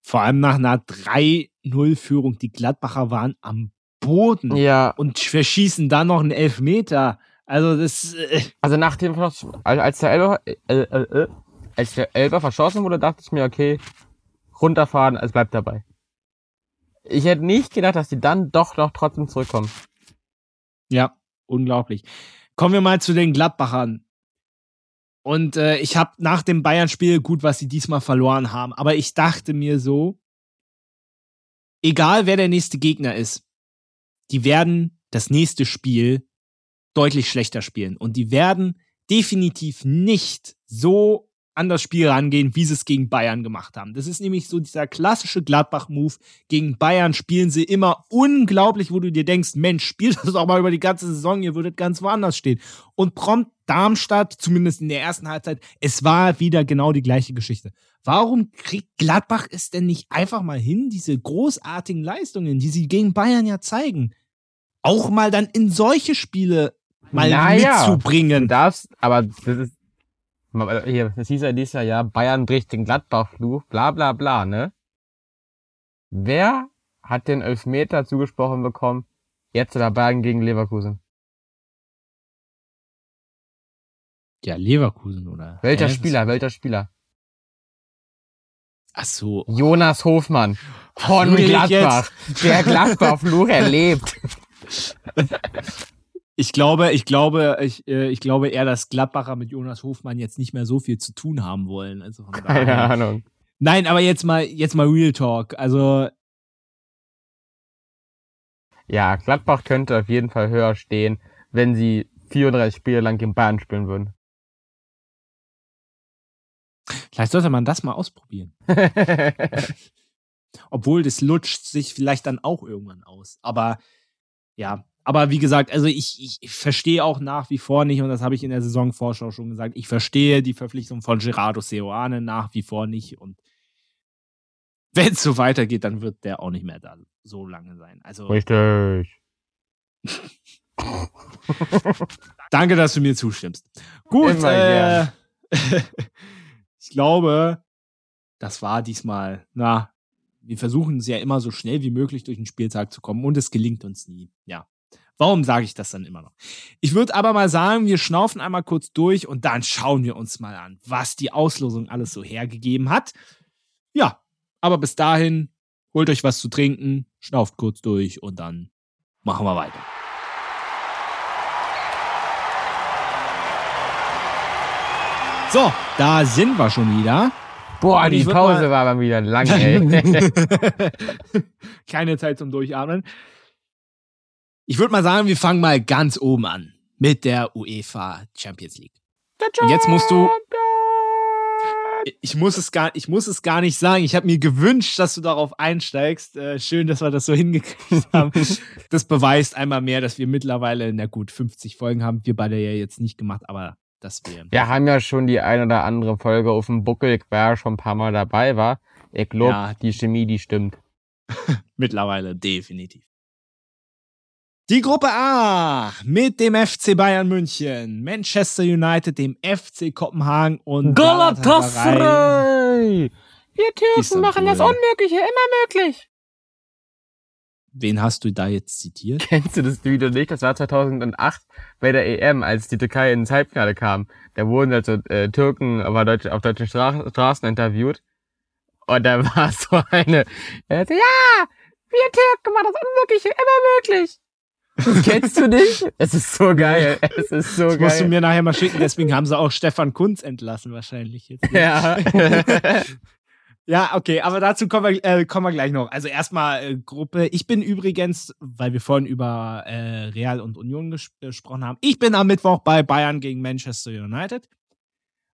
Vor allem nach einer 3-0-Führung. Die Gladbacher waren am Boden. Ja. Und verschießen dann noch einen Elfmeter. Also das. Äh also nach dem als der Elber, äh, äh, äh, als der Elber verschossen wurde, dachte ich mir, okay, runterfahren, es bleibt dabei. Ich hätte nicht gedacht, dass die dann doch noch trotzdem zurückkommen. Ja, unglaublich. Kommen wir mal zu den Gladbachern. Und äh, ich habe nach dem Bayern-Spiel gut, was sie diesmal verloren haben. Aber ich dachte mir so, egal wer der nächste Gegner ist, die werden das nächste Spiel deutlich schlechter spielen. Und die werden definitiv nicht so an das Spiel rangehen, wie sie es gegen Bayern gemacht haben. Das ist nämlich so dieser klassische Gladbach-Move. Gegen Bayern spielen sie immer unglaublich, wo du dir denkst, Mensch, spielt das doch mal über die ganze Saison, ihr würdet ganz woanders stehen. Und prompt Darmstadt, zumindest in der ersten Halbzeit, es war wieder genau die gleiche Geschichte. Warum kriegt Gladbach es denn nicht einfach mal hin, diese großartigen Leistungen, die sie gegen Bayern ja zeigen, auch mal dann in solche Spiele mal naja, mitzubringen? Du darfst, aber das ist hier, das hieß ja dieses Jahr, ja, Bayern bricht den Gladbach-Fluch, bla bla bla, ne? Wer hat den Elfmeter zugesprochen bekommen, jetzt oder Bayern gegen Leverkusen? Ja, Leverkusen, oder? Welcher Hä? Spieler, welcher Spieler? Ach so. Jonas Hofmann von Gladbach. Der Gladbach-Fluch erlebt. Ich glaube, ich glaube, ich, äh, ich glaube eher, dass Gladbacher mit Jonas Hofmann jetzt nicht mehr so viel zu tun haben wollen. Also Keine daher. Ahnung. Nein, aber jetzt mal, jetzt mal Real Talk. Also. Ja, Gladbach könnte auf jeden Fall höher stehen, wenn sie 34 Spiele lang in Bayern spielen würden. Vielleicht sollte man das mal ausprobieren. Obwohl, das lutscht sich vielleicht dann auch irgendwann aus. Aber ja, aber wie gesagt, also ich, ich verstehe auch nach wie vor nicht, und das habe ich in der Saisonvorschau schon gesagt, ich verstehe die Verpflichtung von Gerardo Seoane nach wie vor nicht. Und wenn es so weitergeht, dann wird der auch nicht mehr da so lange sein. Also, Richtig. Danke, dass du mir zustimmst. Gut, äh, ich glaube, das war diesmal, na, wir versuchen es ja immer so schnell wie möglich durch den Spieltag zu kommen und es gelingt uns nie. Ja. Warum sage ich das dann immer noch? Ich würde aber mal sagen, wir schnaufen einmal kurz durch und dann schauen wir uns mal an, was die Auslosung alles so hergegeben hat. Ja, aber bis dahin, holt euch was zu trinken, schnauft kurz durch und dann machen wir weiter. So, da sind wir schon wieder. Boah, die Pause war aber wieder lang, ey. Keine Zeit zum Durchatmen. Ich würde mal sagen, wir fangen mal ganz oben an mit der UEFA Champions League. Und jetzt musst du. Ich muss es gar, ich muss es gar nicht sagen. Ich habe mir gewünscht, dass du darauf einsteigst. Äh, schön, dass wir das so hingekriegt haben. das beweist einmal mehr, dass wir mittlerweile, na gut, 50 Folgen haben. Wir beide ja jetzt nicht gemacht, aber dass wir. Wir haben ja schon die ein oder andere Folge auf dem Buckel, wer schon ein paar Mal dabei war. Ich glaube, ja. die Chemie, die stimmt. mittlerweile, definitiv. Die Gruppe A mit dem FC Bayern München, Manchester United, dem FC Kopenhagen und Galatasaray. Wir Türken machen das Unmögliche immer möglich. Wen hast du da jetzt zitiert? Kennst du das Video nicht? Das war 2008 bei der EM, als die Türkei ins Halbfinale kam. Da wurden also äh, Türken auf, Deutsch, auf deutschen Stra Straßen interviewt. Und da war so eine, er sagte, ja, wir Türken machen das Unmögliche immer möglich. Kennst du dich? Es ist so geil. Es ist so das geil. Musst du mir nachher mal schicken. Deswegen haben sie auch Stefan Kunz entlassen wahrscheinlich jetzt. Ja. ja, okay. Aber dazu kommen wir, äh, kommen wir gleich noch. Also erstmal äh, Gruppe. Ich bin übrigens, weil wir vorhin über äh, Real und Union ges gesprochen haben, ich bin am Mittwoch bei Bayern gegen Manchester United.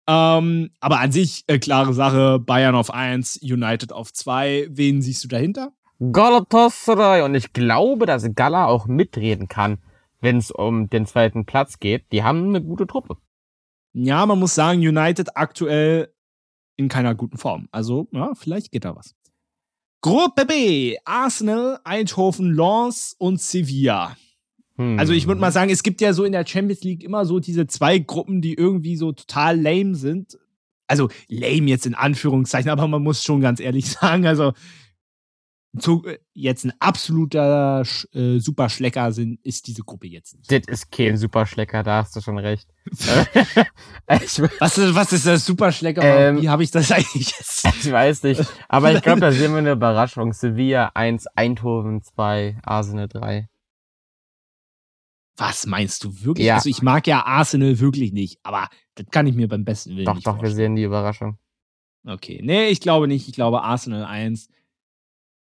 Ähm, aber an sich, äh, klare Sache, Bayern auf 1, United auf 2. Wen siehst du dahinter? Galatasaray. Und ich glaube, dass Gala auch mitreden kann, wenn es um den zweiten Platz geht. Die haben eine gute Truppe. Ja, man muss sagen, United aktuell in keiner guten Form. Also, ja, vielleicht geht da was. Gruppe B, Arsenal, Eindhoven, Lens und Sevilla. Hm. Also ich würde mal sagen, es gibt ja so in der Champions League immer so diese zwei Gruppen, die irgendwie so total lame sind. Also lame jetzt in Anführungszeichen, aber man muss schon ganz ehrlich sagen, also jetzt ein absoluter äh, Superschlecker sind, ist diese Gruppe jetzt nicht. Das ist kein Superschlecker, da hast du schon recht. was, ist, was ist das Superschlecker? Ähm, Wie habe ich das eigentlich jetzt? Ich weiß nicht. Aber ich glaube, da sehen wir eine Überraschung. Sevilla 1, Eindhoven 2, Arsenal 3. Was meinst du wirklich? Ja. Also ich mag ja Arsenal wirklich nicht, aber das kann ich mir beim besten Willen doch, nicht Doch, doch, wir sehen die Überraschung. Okay. Nee, ich glaube nicht. Ich glaube Arsenal 1,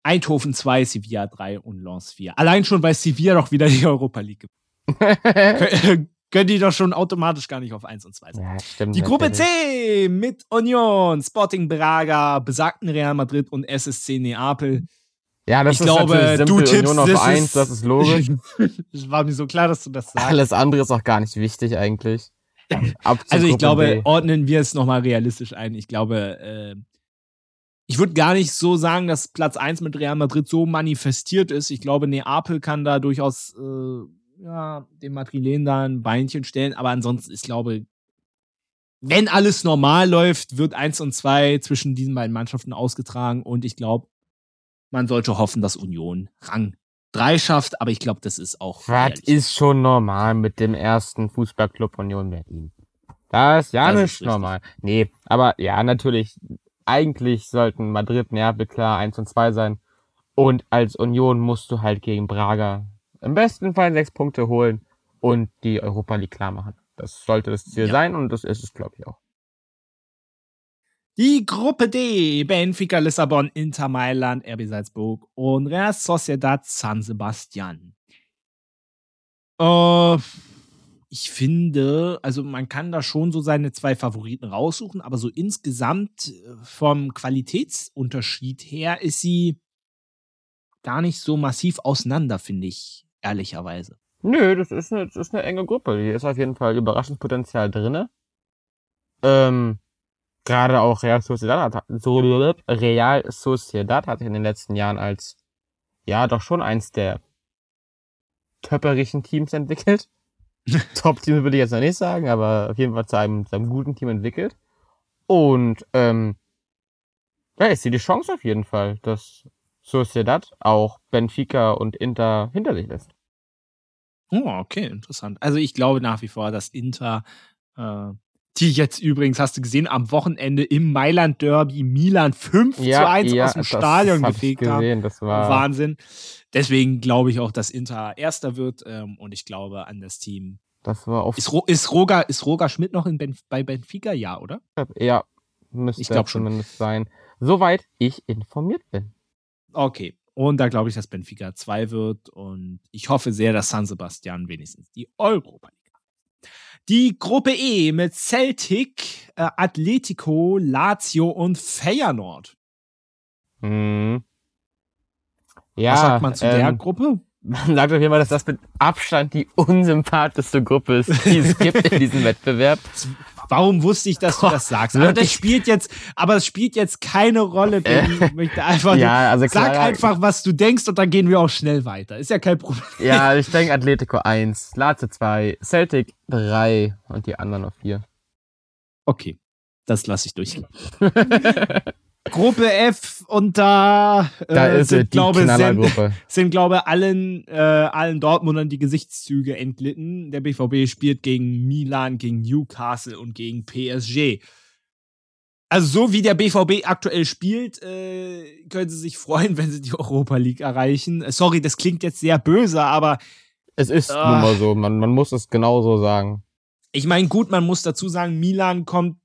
Eindhoven 2, Sevilla 3 und Lens 4. Allein schon, weil Sevilla doch wieder die Europa League gibt. können die doch schon automatisch gar nicht auf 1 und 2 sein. Ja, stimmt, die Gruppe C mit Union, Sporting Braga, besagten Real Madrid und SSC Neapel. Ja, das ich ist glaube, simpel. du tippst Union auf 1, das ist logisch. Es war mir so klar, dass du das sagst. Alles andere ist auch gar nicht wichtig eigentlich. also ich glaube, B. ordnen wir es nochmal realistisch ein. Ich glaube, äh, ich würde gar nicht so sagen, dass Platz 1 mit Real Madrid so manifestiert ist. Ich glaube, Neapel kann da durchaus äh, ja, dem Madrilen da ein Beinchen stellen. Aber ansonsten, ich glaube, wenn alles normal läuft, wird 1 und 2 zwischen diesen beiden Mannschaften ausgetragen. Und ich glaube, man sollte hoffen, dass Union Rang 3 schafft. Aber ich glaube, das ist auch. Das ist schon normal mit dem ersten Fußballclub Union Berlin. Das ist ja das nicht ist normal. Nee, aber ja, natürlich, eigentlich sollten Madrid, Neapel klar 1 und 2 sein. Und als Union musst du halt gegen Braga im besten Fall sechs Punkte holen und die Europa League klar machen. Das sollte das Ziel ja. sein und das ist es, glaube ich, auch. Die Gruppe D, Benfica, Lissabon, Inter Mailand, RB Salzburg und Real Sociedad San Sebastian. Äh, ich finde, also man kann da schon so seine zwei Favoriten raussuchen, aber so insgesamt äh, vom Qualitätsunterschied her ist sie gar nicht so massiv auseinander, finde ich ehrlicherweise. Nö, das ist eine, das ist eine enge Gruppe. Hier ist auf jeden Fall Überraschungspotenzial drinne. Ähm, gerade auch Real Sociedad hat, so, Real Sociedad hat in den letzten Jahren als, ja, doch schon eins der töpperischen Teams entwickelt. Top-Team würde ich jetzt noch nicht sagen, aber auf jeden Fall zu einem, zu einem guten Team entwickelt. Und, ähm, ja, ich sehe die Chance auf jeden Fall, dass Sociedad auch Benfica und Inter hinter sich lässt. Oh, okay, interessant. Also ich glaube nach wie vor, dass Inter, äh, die jetzt übrigens, hast du gesehen, am Wochenende im Mailand Derby Milan 5 ja, zu 1 ja, aus dem Stadion gefegt haben. Das war Wahnsinn. Deswegen glaube ich auch, dass Inter Erster wird ähm, und ich glaube an das Team. Das war oft. Ist, ist, Roger, ist Roger Schmidt noch in ben bei Benfica? Ja, oder? Ja, müsste ich glaube zumindest sein. Soweit ich informiert bin. Okay. Und da glaube ich, dass Benfica 2 wird. Und ich hoffe sehr, dass San Sebastian wenigstens die Europa League. Die Gruppe E mit Celtic, äh, Atletico, Lazio und Feyenoord. Mhm. Ja, Was sagt man zu ähm, der Gruppe? Man sagt auf jeden Fall, dass das mit Abstand die unsympathischste Gruppe ist, die es gibt in diesem Wettbewerb. Warum wusste ich, dass Boah, du das sagst? Aber das spielt jetzt, aber es spielt jetzt keine Rolle. Benny. Ich möchte einfach, ja, also sag einfach, was du denkst und dann gehen wir auch schnell weiter. Ist ja kein Problem. Ja, ich denke Atletico 1, Lazio 2, Celtic 3 und die anderen noch 4. Okay, das lasse ich durch. Gruppe F und da, äh, da ist sind, glaube, sind, sind, glaube allen, äh, allen Dortmundern die Gesichtszüge entglitten. Der BVB spielt gegen Milan, gegen Newcastle und gegen PSG. Also so wie der BVB aktuell spielt, äh, können sie sich freuen, wenn sie die Europa League erreichen. Äh, sorry, das klingt jetzt sehr böse, aber es ist äh, nun mal so. Man, man muss es genauso sagen. Ich meine, gut, man muss dazu sagen, Milan kommt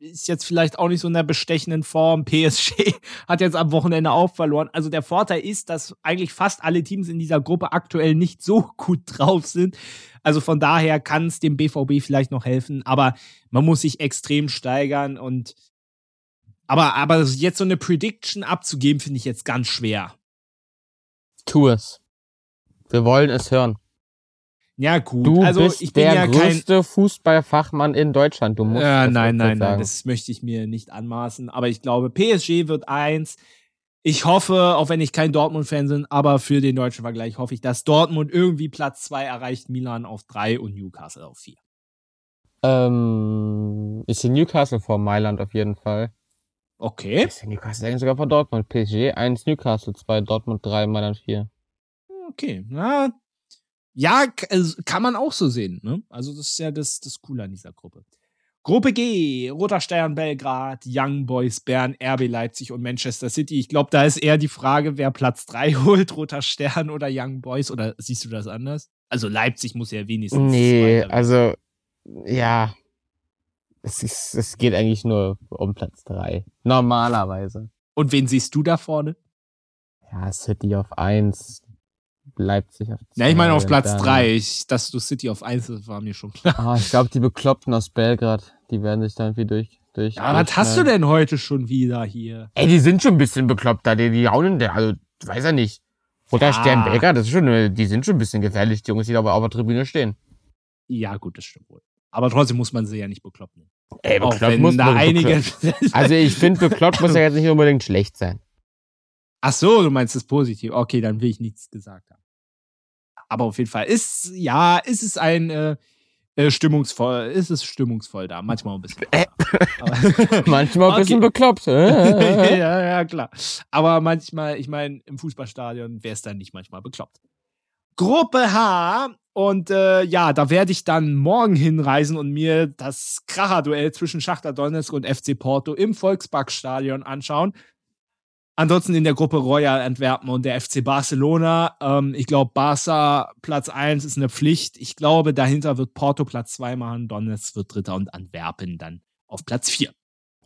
ist jetzt vielleicht auch nicht so in der bestechenden Form. PSG hat jetzt am Wochenende auch verloren. Also der Vorteil ist, dass eigentlich fast alle Teams in dieser Gruppe aktuell nicht so gut drauf sind. Also von daher kann es dem BVB vielleicht noch helfen, aber man muss sich extrem steigern und aber, aber jetzt so eine Prediction abzugeben, finde ich jetzt ganz schwer. Tu es. Wir wollen es hören. Ja, gut. Du also, bist ich bin der ja größte kein, Fußballfachmann in Deutschland. Du musst äh, nein, nein, nein, das möchte ich mir nicht anmaßen. Aber ich glaube, PSG wird eins. Ich hoffe, auch wenn ich kein Dortmund-Fan bin, aber für den deutschen Vergleich hoffe ich, dass Dortmund irgendwie Platz zwei erreicht, Milan auf drei und Newcastle auf vier. Ähm, ist in Newcastle vor Mailand auf jeden Fall. Okay. Ist in Newcastle eigentlich sogar vor Dortmund. PSG 1, Newcastle 2, Dortmund 3, Mailand 4. Okay. Na, ja, also kann man auch so sehen. Ne? Also, das ist ja das, das Coole an dieser Gruppe. Gruppe G, Roter Stern Belgrad, Young Boys Bern, RB Leipzig und Manchester City. Ich glaube, da ist eher die Frage, wer Platz 3 holt, Roter Stern oder Young Boys. Oder siehst du das anders? Also Leipzig muss ja wenigstens. Nee, also, ja. Es, ist, es geht eigentlich nur um Platz 3. Normalerweise. Und wen siehst du da vorne? Ja, City auf 1, Leipzig auf 2. Na, ich meine auf Platz 3. Ich, dass du City auf 1 ist, war mir schon klar. Ah, ich glaube, die Bekloppten aus Belgrad, die werden sich da irgendwie durch. durch Ja, was hast du denn heute schon wieder hier? Ey, die sind schon ein bisschen bekloppt da, die, die hauen der, also, weiß er nicht. Roter Ja. Stern Belgrad, das ist schon, die sind schon ein bisschen gefährlich, die Jungs, die da auf der Tribüne stehen. Ja, gut, das stimmt wohl. Aber trotzdem muss man sie ja nicht bekloppen. Ey, bekloppt muss da man einige. Also ich finde, bekloppt muss ja jetzt nicht unbedingt schlecht sein. Ach so, du meinst es positiv. Okay, dann will ich nichts gesagt haben. Aber auf jeden Fall ist, ja, ist es ein äh, äh, stimmungsvoll, ist es stimmungsvoll da. Manchmal ein bisschen. Äh. Manchmal ein bisschen Okay. bekloppt. Äh? ja, ja, klar. Aber manchmal, ich meine, im Fußballstadion wäre es dann nicht manchmal bekloppt. Gruppe H. Und äh, ja, da werde ich dann morgen hinreisen und mir das Kracher-Duell zwischen Schachter Donetsk und FC Porto im Volksparkstadion anschauen. Ansonsten in der Gruppe Royal Antwerpen und der FC Barcelona. Ähm, ich glaube, Barca Platz 1 ist eine Pflicht. Ich glaube, dahinter wird Porto Platz 2 machen, Donetsk wird Dritter und Antwerpen dann auf Platz 4.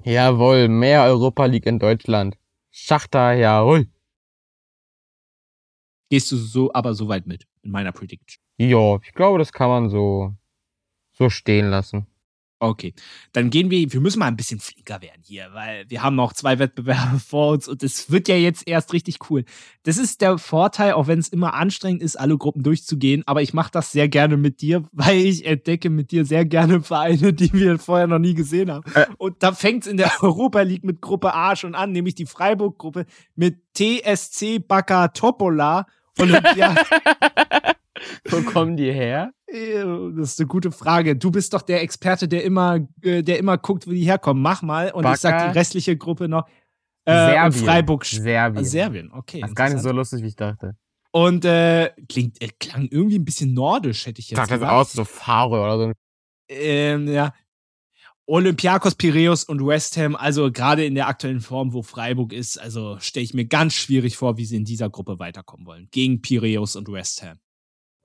Jawohl, mehr Europa League in Deutschland. Schachter, jawohl. Gehst du so aber so weit mit in meiner Prediction? Ja, ich glaube, das kann man so, so stehen lassen. Okay, dann gehen wir, wir müssen mal ein bisschen flinker werden hier, weil wir haben noch zwei Wettbewerbe vor uns und es wird ja jetzt erst richtig cool. Das ist der Vorteil, auch wenn es immer anstrengend ist, alle Gruppen durchzugehen, aber ich mache das sehr gerne mit dir, weil ich entdecke mit dir sehr gerne Vereine, die wir vorher noch nie gesehen haben. Äh. Und da fängt es in der Europa League mit Gruppe A schon an, nämlich die Freiburg-Gruppe mit TSC Bacca Topola. Wo kommen die her? Äh, Das ist eine gute Frage. Du bist doch der Experte, der immer, äh, der immer guckt, wo die herkommen. Mach mal. Und ich sag die restliche Gruppe noch. Äh, und Freiburg. Serbien. Ah, Serbien, okay. Das ist gar nicht so lustig, wie ich dachte. Und äh, klingt, äh, klang irgendwie ein bisschen nordisch, hätte ich jetzt dachte das gesagt. aus, so Fahre oder so. Ähm, ja. Olympiakos, Piraeus und West Ham, also gerade in der aktuellen Form, wo Freiburg ist, also stelle ich mir ganz schwierig vor, wie sie in dieser Gruppe weiterkommen wollen. Gegen Piraeus und West Ham.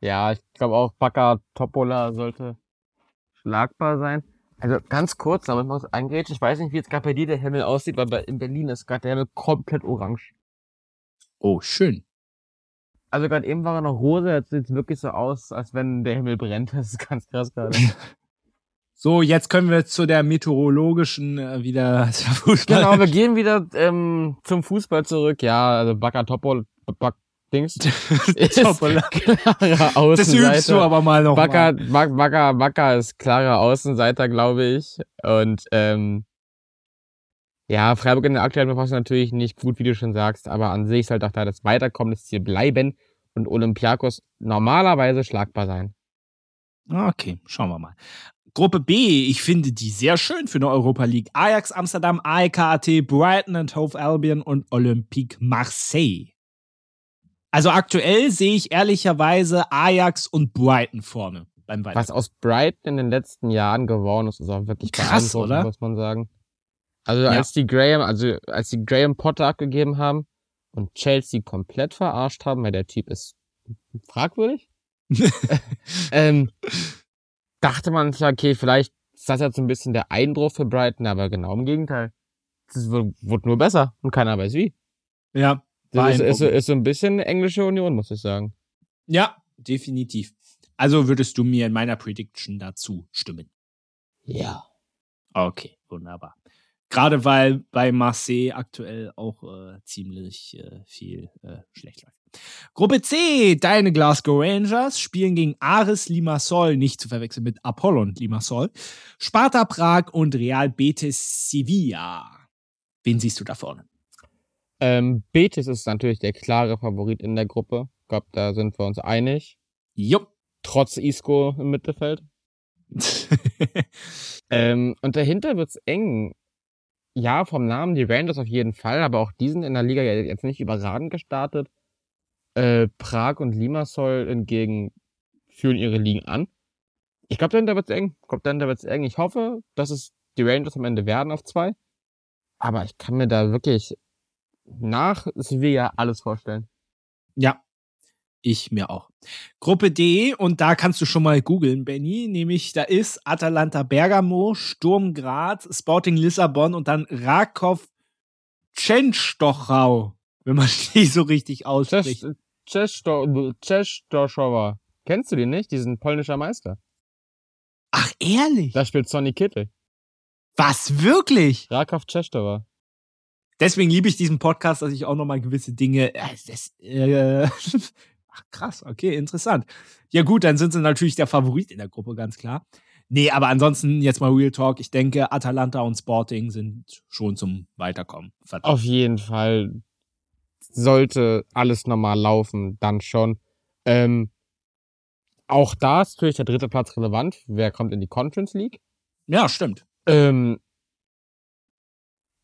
Ja, ich glaube auch Bacca Topola sollte schlagbar sein. Also ganz kurz, damit man es eingrätscht. Ich weiß nicht, wie jetzt gerade bei dir der Himmel aussieht, weil bei, in Berlin ist gerade der Himmel komplett orange. Oh, schön. Also gerade eben war er noch rosa, jetzt sieht es wirklich so aus, als wenn der Himmel brennt. Das ist ganz krass gerade. So, jetzt können wir zu der meteorologischen äh, wieder Fußball. genau, wir gehen wieder ähm, zum Fußball zurück. Ja, also Bacca Topol, Back Dings. klarer Das übst du Außenseiter. aber mal noch. Bac- Bacca, Bacca ist klarer Außenseiter, glaube ich. Und ähm, ja, Freiburg in der aktuellen Verfassung natürlich nicht gut, wie du schon sagst, aber an sich sollte auch da das Weiterkommen das Ziel bleiben und Olympiakos normalerweise schlagbar sein. Okay, schauen wir mal. Gruppe B, ich finde die sehr schön für eine Europa League. Ajax Amsterdam, AEK Brighton and Hove Albion und Olympique Marseille. Also aktuell sehe ich ehrlicherweise Ajax und Brighton vorne beim Weiter. Was aus Brighton in den letzten Jahren geworden ist, ist auch wirklich Krass, oder? muss man sagen. Also Ja. als die Graham, also als die Graham Potter abgegeben haben und Chelsea komplett verarscht haben, weil der Typ ist fragwürdig, ähm, dachte man sich, okay, vielleicht ist das jetzt so ein bisschen der Einbruch für Brighton, aber genau im Gegenteil. Es wird nur besser und keiner weiß wie. Ja. Das ist, ist, ist so ein bisschen englische Union, muss ich sagen. Ja, definitiv. Also würdest du mir in meiner Prediction dazu stimmen? Ja. Okay, wunderbar. Gerade weil bei Marseille aktuell auch äh, ziemlich äh, viel äh, schlecht läuft. Gruppe C, deine Glasgow Rangers spielen gegen Ares Limassol, nicht zu verwechseln mit Apollon Limassol, Sparta Prag und Real Betis Sevilla. Wen siehst du da vorne? Ähm, Betis ist natürlich der klare Favorit in der Gruppe. Ich glaube, da sind wir uns einig. Jupp. Trotz Isco im Mittelfeld. ähm, und dahinter wird's eng. Ja, vom Namen die Rangers auf jeden Fall, aber auch die sind in der Liga jetzt nicht überragend gestartet. Äh, Prag und Limassol hingegen führen ihre Ligen an. Ich glaube, dahinter wird's eng. Ich glaube, dahinter wird's eng. Ich hoffe, dass es die Rangers am Ende werden auf zwei. Aber ich kann mir da wirklich nach Sevilla alles vorstellen. Ja, ich mir auch. Gruppe D, und da kannst du schon mal googeln, Benny, nämlich da ist Atalanta Bergamo, Sturm Graz, Sporting Lissabon und dann Rakow Częstochow, wenn man die so richtig ausspricht. Częstochowa. Kennst du den nicht? Diesen polnischer Meister. Ach, ehrlich? Da spielt Sonny Kittel. Was, wirklich? Rakow Częstochowa. Deswegen liebe ich diesen Podcast, dass ich auch nochmal gewisse Dinge. Äh, das, äh, ach, krass, okay, interessant. Ja, gut, dann sind sie natürlich der Favorit in der Gruppe, ganz klar. Nee, aber ansonsten jetzt mal Real Talk. Ich denke, Atalanta und Sporting sind schon zum Weiterkommen. Verdammt. Auf jeden Fall sollte alles normal laufen, dann schon. Ähm, auch da ist natürlich der dritte Platz relevant. Wer kommt in die Conference League? Ja, stimmt. Ähm,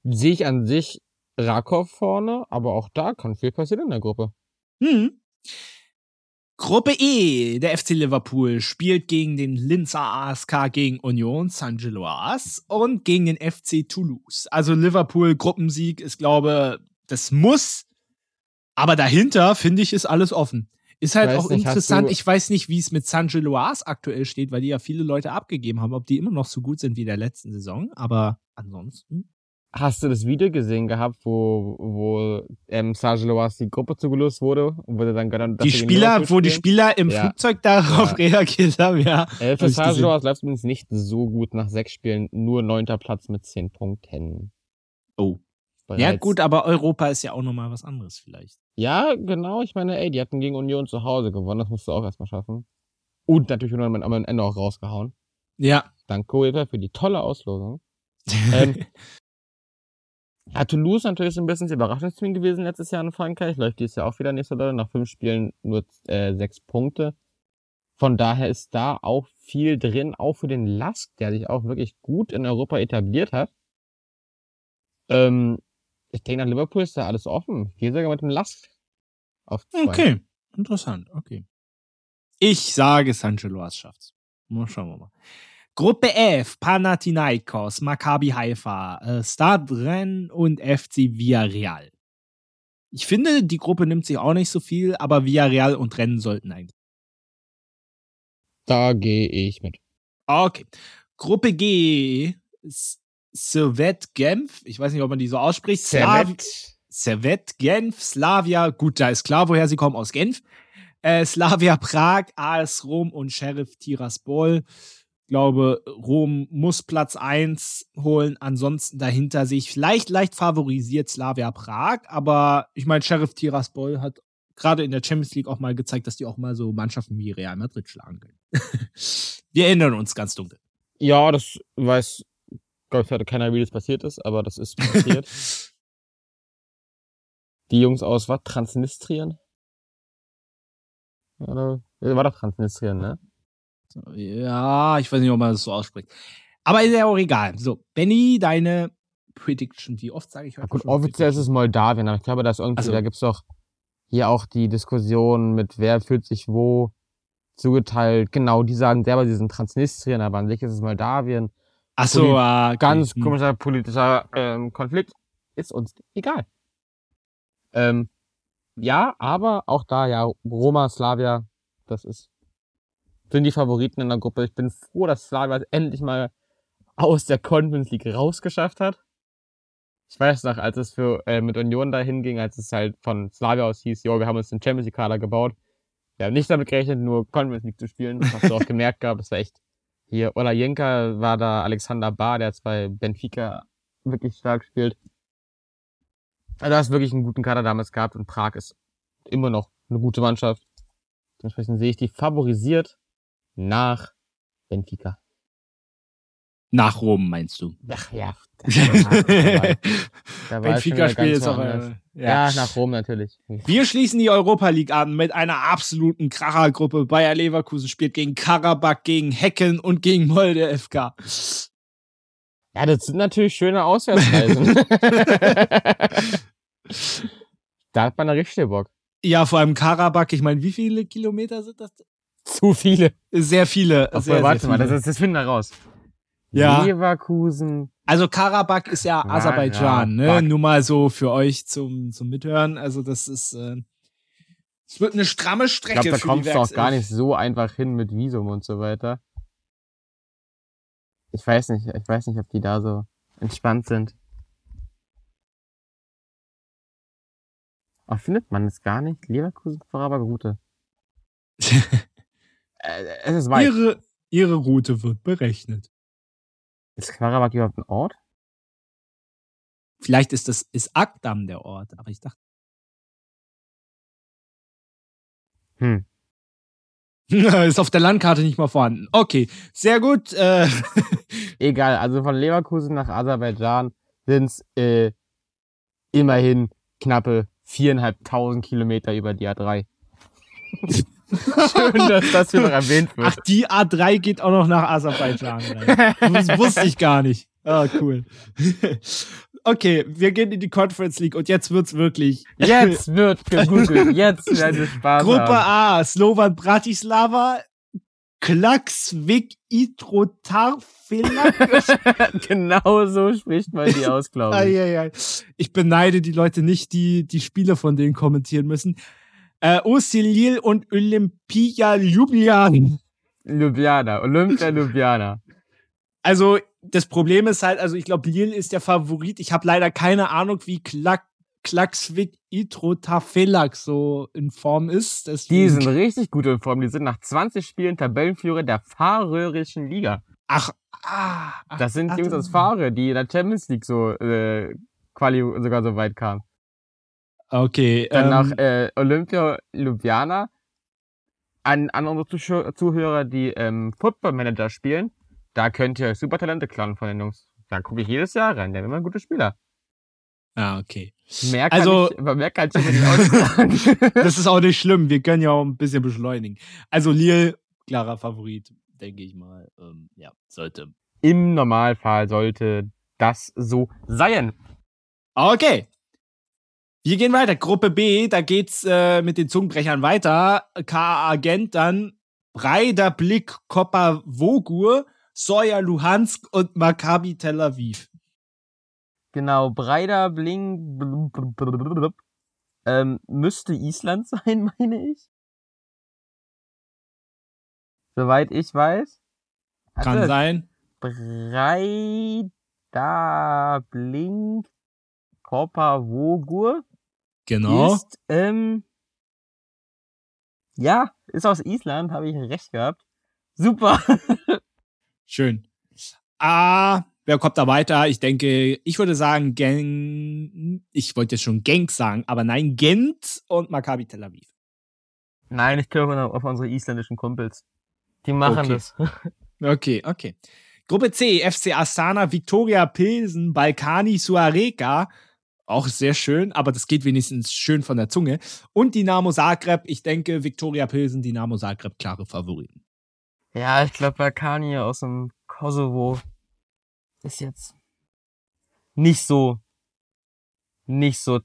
sehe ich an sich Rakow vorne, aber auch da kann viel passieren in der Gruppe. Hm. Gruppe E, der FC Liverpool spielt gegen den Linzer ASK gegen Union Saint-Gilloise und gegen den FC Toulouse. Also Liverpool Gruppensieg ist, glaube das muss. Aber dahinter, finde ich, ist alles offen. Ist halt auch nicht, interessant. Ich weiß nicht, wie es mit Saint-Gilloise aktuell steht, weil die ja viele Leute abgegeben haben, ob die immer noch so gut sind wie der letzten Saison. Aber ansonsten. Hast du das Video gesehen gehabt, wo, wo ähm, Serge Loas die Gruppe zugelost wurde und wurde dann genannt, Die Spieler, wo die Spieler im ja. Flugzeug darauf ja. reagiert haben, ja. Äh, für Serge Loas läuft es übrigens nicht so gut nach sechs Spielen, nur neunter Platz mit zehn Punkten. Oh. Bereits. Ja, gut, aber Europa ist ja auch nochmal was anderes vielleicht. Ja, genau. Ich meine, ey, die hatten gegen Union zu Hause gewonnen, das musst du auch erstmal schaffen. Und natürlich am Ende auch rausgehauen. Ja. Danke, UEFA, für die tolle Auslosung. ähm, Ja, Toulouse natürlich so ein bisschen das Überraschungsteam gewesen letztes Jahr in Frankreich. Läuft dieses Jahr auch wieder nicht so doll. Nach fünf Spielen nur äh, sechs Punkte. Von daher ist da auch viel drin, auch für den Lask, der sich auch wirklich gut in Europa etabliert hat. Ähm, ich denke, nach Liverpool ist da alles offen. Hier sogar mit dem Lask. Auf zwei. Okay, interessant, okay. Ich sage, Sancho Loas schafft's. Mal schauen wir mal. Gruppe F, Panathinaikos, Maccabi Haifa, äh, Stade und FC Villarreal. Ich finde, die Gruppe nimmt sich auch nicht so viel, aber Villarreal und Rennen sollten eigentlich. Da gehe ich mit. Okay. Gruppe G, Servet Genf. Ich weiß nicht, ob man die so ausspricht. Servet. Servet Genf, Slavia. Gut, da ist klar, woher sie kommen, aus Genf. Äh, Slavia Prag, AS Rom und Sheriff Tiraspol glaube, Rom muss Platz 1 holen. Ansonsten dahinter sehe ich vielleicht leicht favorisiert Slavia Prag. Aber ich meine, Sheriff Tiraspol hat gerade in der Champions League auch mal gezeigt, dass die auch mal so Mannschaften wie Real Madrid schlagen können. Wir erinnern uns ganz dunkel. Ja, das weiß, glaube ich, hatte keiner, wie das passiert ist, aber das ist passiert. die Jungs aus was? Transnistrien? Oder, war doch Transnistrien, ne? Ja, ich weiß nicht, ob man das so ausspricht. Aber ist ja auch egal. So, Benny, deine Prediction. Wie oft sage ich heute? Gut, offiziell ist es Moldawien, aber ich glaube, da ist irgendwie, also, da gibt's doch hier auch die Diskussion mit wer fühlt sich wo zugeteilt. Genau, die sagen selber, sie sind Transnistrien, aber an sich ist es Moldawien. Ach so, ah, okay. ganz hm. komischer politischer ähm, Konflikt. Ist uns egal. Ähm, ja, aber auch da, ja, Roma, Slavia, das ist sind die Favoriten in der Gruppe. Ich bin froh, dass Slavia endlich mal aus der Conference League rausgeschafft hat. Ich weiß noch, als es für äh, mit Union dahin ging, als es halt von Slavia aus hieß, jo, wir haben uns den Champions League Kader gebaut. Wir haben nicht damit gerechnet, nur Conference League zu spielen. Das hast du auch gemerkt gehabt. Das war echt hier. Ola Jenka war da, Alexander Bar, der jetzt bei Benfica wirklich stark spielt. Also du hast wirklich einen guten Kader damals gehabt und Prag ist immer noch eine gute Mannschaft. Dementsprechend sehe ich die favorisiert nach Benfica. Nach Rom, meinst du? Ach ja. Da Benfica spielt jetzt auch. Äh, ja. ja, nach Rom natürlich. Wir schließen die Europa League an mit einer absoluten Krachergruppe. Bayer Leverkusen spielt gegen Karabakh, gegen Hecken und gegen Molde FK. Ja, das sind natürlich schöne Auswärtsreisen. da hat man richtig Bock. Ja, vor allem Karabakh. Ich meine, wie viele Kilometer sind das? Zu viele. Sehr viele. Ach, sehr, warte sehr mal, das, ist, das finden wir raus. Ja. Leverkusen. Also Karabakh ist ja Aserbaidschan, ne? Nur mal so für euch zum, zum Mithören. Also das ist, äh, es wird eine stramme Strecke. Ich glaube, da kommst du auch gar nicht so einfach hin mit Visum und so weiter. Ich weiß nicht, ich weiß nicht, ob die da so entspannt sind. Aber findet man es gar nicht? Leverkusen, Karabakh, Route. äh, es ist weit. Ihre, ihre Route wird berechnet. Ist Karabakh überhaupt ein Ort? Vielleicht ist das ist Akdam der Ort, aber ich dachte. Hm. ist auf der Landkarte nicht mal vorhanden. Okay, sehr gut. Äh. Egal, also von Leverkusen nach Aserbaidschan sind es äh, immerhin knappe viereinhalbtausend Kilometer über die A3. Schön, dass das hier noch erwähnt wird. Ach, die A3 geht auch noch nach Aserbaidschan. das wusste ich gar nicht. Ah, cool. Okay, wir gehen in die Conference League und jetzt wird's wirklich. Jetzt wird gegoogelt. Jetzt werden wir Spaß Gruppe haben. A, Slovan Bratislava, Klaxvik Itrotarfelak. genau so spricht man die aus, glaube ich. Ich beneide die Leute nicht, die die Spiele von denen kommentieren müssen. Äh, Osilil und Olympia Ljubljana. Ljubljana, Olympia Ljubljana. Also, das Problem ist halt, also ich glaube, Lille ist der Favorit. Ich habe leider keine Ahnung, wie Klak Klaxvik Itrotafelak so in Form ist. Deswegen die sind richtig gut in Form. Die sind nach 20 Spielen Tabellenführer der Fahrerischen Liga. Ach, ah, ach, Das sind ach, Jungs aus Fahrer, die in der Champions League so äh, Quali sogar so weit kamen. Okay. Dann ähm, nach äh, Olympia Ljubljana. An, an unsere Zuhörer, die ähm, Football Manager spielen, da könnt ihr super Talente klauen von den Jungs. Da gucke ich jedes Jahr rein, der sind immer gute Spieler. Ah, okay. Mehr kann also, ich, mehr kann ich nicht das ist auch nicht schlimm. Wir können ja auch ein bisschen beschleunigen. Also Lille, klarer Favorit, denke ich mal. Ähm, ja, sollte. Im Normalfall sollte das so sein. Okay. Wir gehen weiter. Gruppe B, da geht's äh, mit den Zungenbrechern weiter. KA Agent, dann Breider Blick, Koppa Vogur, Soja Luhansk und Maccabi Tel Aviv. Genau, Breider Bling ähm, müsste Island sein, meine ich. Soweit ich weiß. Kann also, sein. Breider Blink Korpa Vogur Genau. Ist, ähm, ja, ist aus Island, habe ich recht gehabt. Super. Schön. Ah, wer kommt da weiter? Ich denke, ich würde sagen, Gen ich wollte jetzt schon Genk sagen, aber nein, Gent und Maccabi Tel Aviv. Nein, ich glaube auf unsere isländischen Kumpels. Die machen okay. das. okay, okay. Gruppe C, FC Astana, Viktoria Pilsen, Balkani, Suareka, auch sehr schön, aber das geht wenigstens schön von der Zunge. Und Dynamo Zagreb, ich denke, Viktoria Pilsen, Dynamo Zagreb, klare Favoriten. Ja, ich glaube, Balkani aus dem Kosovo ist jetzt nicht so, nicht so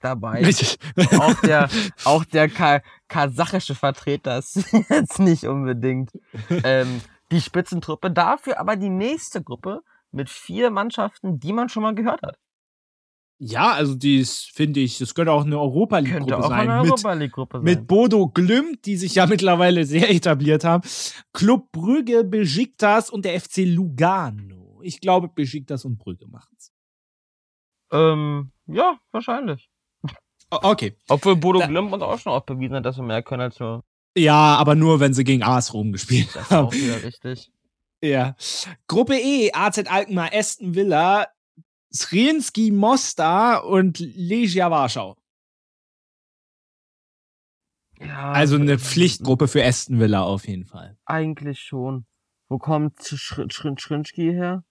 dabei. auch der, auch der ka kasachische Vertreter ist jetzt nicht unbedingt ähm, die Spitzentruppe. Dafür aber die nächste Gruppe mit vier Mannschaften, die man schon mal gehört hat. Ja, also dies finde ich, das könnte auch eine Europa League Gruppe könnte auch sein. Eine mit, Europa League Gruppe sein. mit Bodo Glimt, die sich ja mittlerweile sehr etabliert haben. Club Brügge, Besiktas und der FC Lugano. Ich glaube, Besiktas und Brügge machen's. Ähm, ja, wahrscheinlich. Okay. Obwohl Bodo da, Glimt uns auch schon oft bewiesen hat, dass wir mehr können als nur. Ja, aber nur, wenn sie gegen AS Rom gespielt haben. Das ist auch wieder richtig. Ja. Gruppe E, AZ Alkmaar, Aston Villa, Srienski Mostar und Legia Warschau. Ja, also eine Pflichtgruppe für Aston Villa auf jeden Fall. Eigentlich schon. Wo kommt Schrinski her?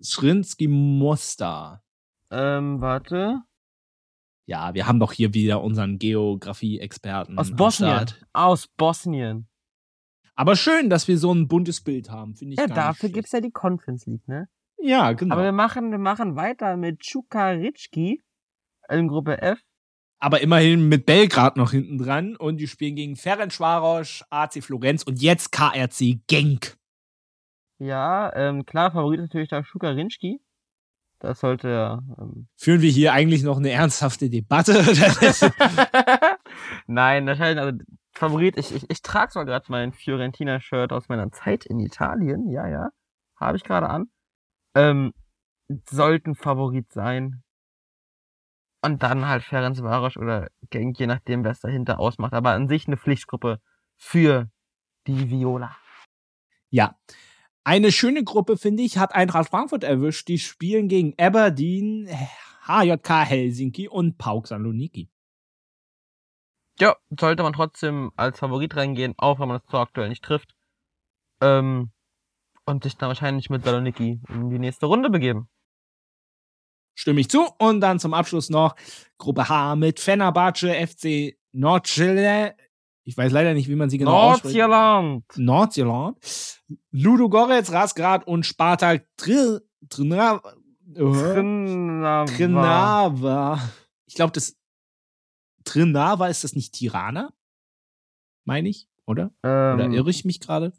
Schrinski Mostar. Ähm, warte. Ja, wir haben doch hier wieder unseren Geografie-Experten. Aus Bosnien. Aus Bosnien. Aber schön, dass wir so ein buntes Bild haben, finde ich. Ja, dafür gibt es ja die Conference League, ne? Ja, genau. Aber wir machen, wir machen weiter mit Chukaritski in Gruppe F. Aber immerhin mit Belgrad noch hinten dran und die spielen gegen Ferencvaros, AC Florenz und jetzt KRC Genk. Ja, ähm, klar, Favorit ist natürlich da Schukarinski. Das sollte ja. Ähm Führen wir hier eigentlich noch eine ernsthafte Debatte? Nein, wahrscheinlich, also Favorit, ich, ich, ich trage zwar gerade mein Fiorentina-Shirt aus meiner Zeit in Italien, ja, ja. Habe ich gerade an ähm, sollten Favorit sein. Und dann halt Ferenc Varos oder Genk, je nachdem, wer es dahinter ausmacht. Aber an sich eine Pflichtgruppe für die Viola. Ja. Eine schöne Gruppe, finde ich, hat Eintracht Frankfurt erwischt. Die spielen gegen Aberdeen, HJK Helsinki und Pauk Saloniki. Ja, sollte man trotzdem als Favorit reingehen, auch wenn man das so aktuell nicht trifft. Ähm, und sich dann wahrscheinlich mit Saloniki in die nächste Runde begeben. Stimme ich zu. Und dann zum Abschluss noch Gruppe H mit Fenerbahce, FC Nordchile. Ich weiß leider nicht, wie man sie genau Nordjylland. ausspricht. Ludo Goretz, Rasgrad und Spartak Tr Trnava. Trnava. Trnava. Ich glaube, das Trnava ist das nicht Tirana? Meine ich, oder? Ähm, oder irre ich mich gerade?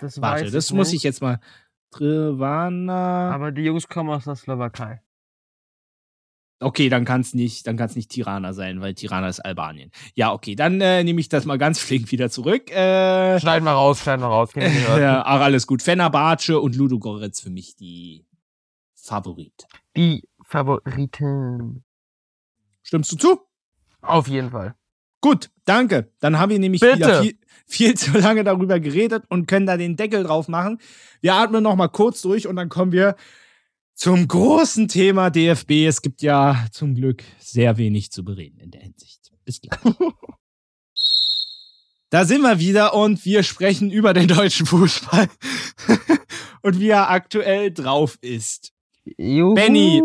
Das Warte, weiß das ich muss nicht. ich jetzt mal. Trivana. Aber die Jungs kommen aus der Slowakei. Okay, dann kann es nicht, dann kann es nicht Tirana sein, weil Tirana ist Albanien. Ja, okay, dann äh, nehme ich das mal ganz flink wieder zurück. Äh, schneiden wir raus, schneiden wir raus. ja, auch alles gut. Fenerbahce und Ludo Goretz für mich die Favorit. Die Favoriten. Stimmst du zu? Auf jeden Fall. Gut, danke. Dann haben wir nämlich Bitte. wieder viel, viel zu lange darüber geredet und können da den Deckel drauf machen. Wir atmen noch mal kurz durch und dann kommen wir zum großen Thema DFB. Es gibt ja zum Glück sehr wenig zu bereden in der Hinsicht. Bis gleich. da sind wir wieder und wir sprechen über den deutschen Fußball und wie er aktuell drauf ist. Juhu. Benny,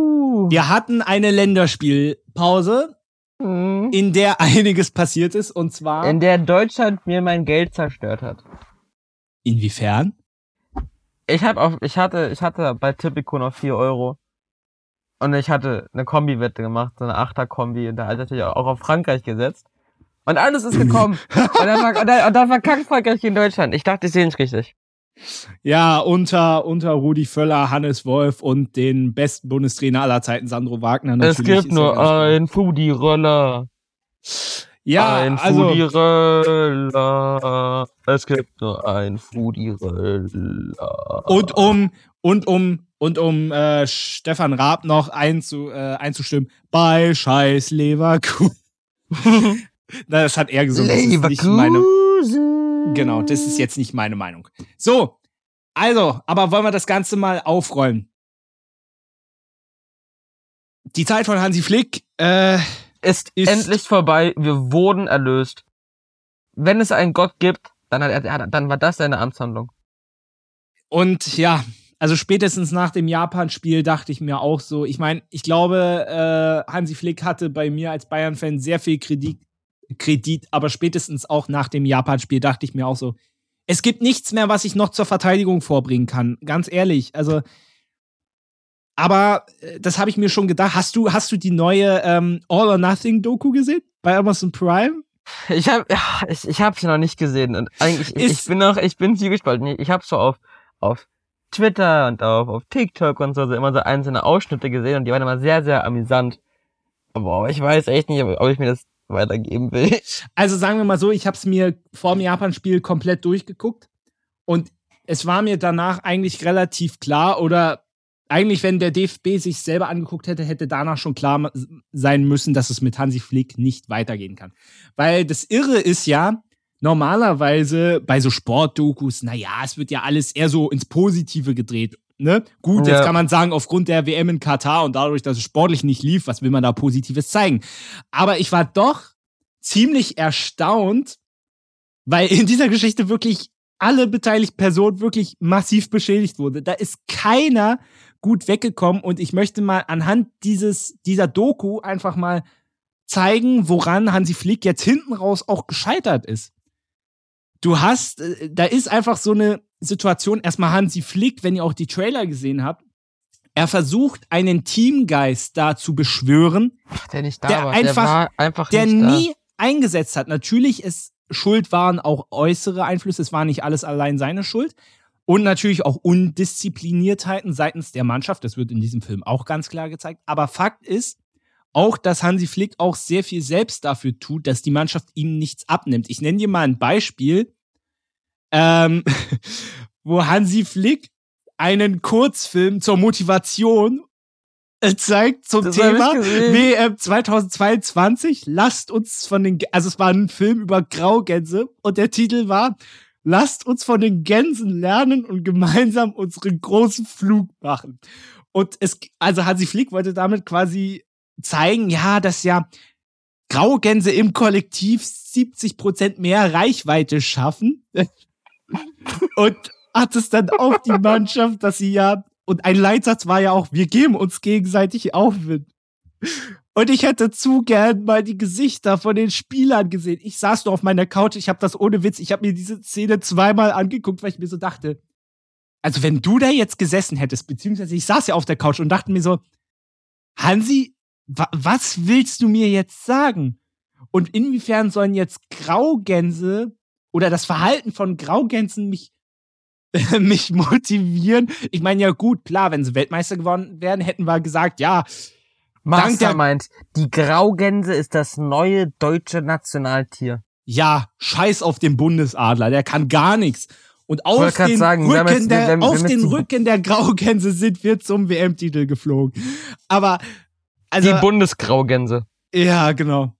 wir hatten eine Länderspielpause Mhm. in der einiges passiert ist und zwar. In der Deutschland mir mein Geld zerstört hat. Inwiefern? Ich hab auf, ich hatte, ich hatte bei Tipico noch 4 Euro. Und ich hatte eine Kombi-Wette gemacht, so eine Achter-Kombi, und da hatte ich natürlich auch auf Frankreich gesetzt. Und alles ist gekommen. und, dann, war- und, dann, und dann verkackt Frankreich in Deutschland. Ich dachte, ich sehe nicht richtig. Ja, unter, unter Rudi Völler, Hannes Wolf und den besten Bundestrainer aller Zeiten, Sandro Wagner. es natürlich gibt ist er nur ein Foodie-Roller. Ja, ein also, Foodie-Roller. Es gibt nur ein Foodie-Roller. und um, und um, und um äh, Stefan Raab noch einzu, äh, einzustimmen, bei Scheiß Leverkusen. Das hat er gesungen. Meine, Leverkusen. Genau, das ist jetzt nicht meine Meinung. So, also, aber wollen wir das Ganze mal aufrollen? Die Zeit von Hansi Flick, äh, ist, ist- endlich vorbei. Wir wurden erlöst. Wenn es einen Gott gibt, dann, hat er, dann war das seine Amtshandlung. und ja, also spätestens nach dem Japan-Spiel dachte ich mir auch so, ich meine, ich glaube, äh, Hansi Flick hatte bei mir als Bayern-Fan sehr viel Kredit, Kredit, aber spätestens auch nach dem Japan-Spiel dachte ich mir auch so, es gibt nichts mehr, was ich noch zur Verteidigung vorbringen kann. Ganz ehrlich, also Aber äh, das habe ich mir schon gedacht. Hast du, hast du die neue ähm, All or Nothing Doku gesehen bei Amazon Prime? Ich habe ja, ich, ich habe sie noch nicht gesehen und eigentlich ich, Ist- ich bin noch ich bin zwiegespalten. Ich habe so auf auf Twitter und auf, auf TikTok und so, so immer so einzelne Ausschnitte gesehen und die waren immer sehr, sehr amüsant. Aber ich weiß echt nicht, ob ich mir das weitergeben will. Also sagen wir mal so, ich habe es mir vor dem Japan-Spiel komplett durchgeguckt und es war mir danach eigentlich relativ klar oder eigentlich, wenn der DFB sich selber angeguckt hätte, hätte danach schon klar sein müssen, dass es mit Hansi Flick nicht weitergehen kann. Weil das Irre ist ja, normalerweise bei so Sportdokus, naja, es wird ja alles eher so ins Positive gedreht. Ne? Gut, ja. jetzt kann man sagen, aufgrund der WM in Katar und dadurch, dass es sportlich nicht lief, was will man da Positives zeigen? Aber ich war doch ziemlich erstaunt, weil in dieser Geschichte wirklich alle beteiligten Personen wirklich massiv beschädigt wurde. Da ist keiner gut weggekommen und ich möchte mal anhand dieses, dieser Doku einfach mal zeigen, woran Hansi Flick jetzt hinten raus auch gescheitert ist. Du hast, äh, da ist einfach so eine Situation, erstmal Hansi Flick, wenn ihr auch die Trailer gesehen habt, er versucht einen Teamgeist da zu beschwören, Ach, der nicht da der war, einfach, der einfach der nie da. eingesetzt hat. Natürlich ist Schuld waren auch äußere Einflüsse, es war nicht alles allein seine Schuld. Und natürlich auch Undiszipliniertheiten seitens der Mannschaft. Das wird in diesem Film auch ganz klar gezeigt. Aber Fakt ist auch, dass Hansi Flick auch sehr viel selbst dafür tut, dass die Mannschaft ihm nichts abnimmt. Ich nenne dir mal ein Beispiel, ähm, wo Hansi Flick einen Kurzfilm zur Motivation äh, zeigt zum das Thema WM 2022. Lasst uns von den, also es war ein Film über Graugänse und der Titel war lasst uns von den Gänsen lernen und gemeinsam unseren großen Flug machen. Und es, also Hansi Flick wollte damit quasi zeigen, ja, dass ja Graugänse im Kollektiv 70 Prozent mehr Reichweite schaffen. Und hat es dann auf die Mannschaft, dass sie ja, und ein Leitsatz war ja auch, wir geben uns gegenseitig Aufwind. Und ich hätte zu gern mal die Gesichter von den Spielern gesehen. Ich saß nur auf meiner Couch, ich habe das ohne Witz, ich habe mir diese Szene zweimal angeguckt, weil ich mir so dachte, also wenn du da jetzt gesessen hättest, beziehungsweise ich saß ja auf der Couch und dachte mir so, Hansi, wa was willst du mir jetzt sagen? Und inwiefern sollen jetzt Graugänse oder das Verhalten von Graugänsen mich mich motivieren? Ich meine ja gut, klar, wenn sie Weltmeister geworden wären, hätten wir gesagt, ja, Master meint, die Graugänse ist das neue deutsche Nationaltier. Ja, scheiß auf den Bundesadler, der kann gar nichts. Und auf den, sagen, Rücken, jetzt, der, wir, wir, auf den Rücken der Graugänse sind wir zum WM-Titel geflogen. Aber also, die Bundesgraugänse. Ja, genau.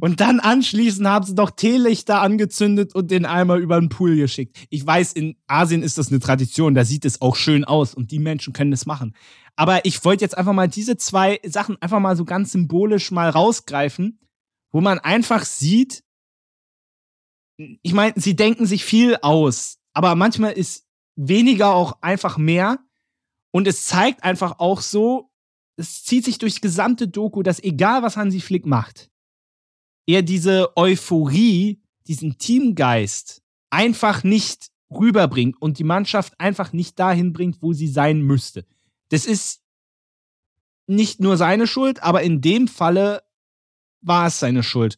Und dann anschließend haben sie doch Teelichter angezündet und den Eimer über den Pool geschickt. Ich weiß, in Asien ist das eine Tradition, da sieht es auch schön aus und die Menschen können das machen. Aber ich wollte jetzt einfach mal diese zwei Sachen einfach mal so ganz symbolisch mal rausgreifen, wo man einfach sieht, ich meine, sie denken sich viel aus, aber manchmal ist weniger auch einfach mehr. Und es zeigt einfach auch so, es zieht sich durchs gesamte Doku, dass egal was Hansi Flick macht, er diese Euphorie, diesen Teamgeist einfach nicht rüberbringt und die Mannschaft einfach nicht dahin bringt, wo sie sein müsste das ist nicht nur seine Schuld, aber in dem Falle war es seine Schuld.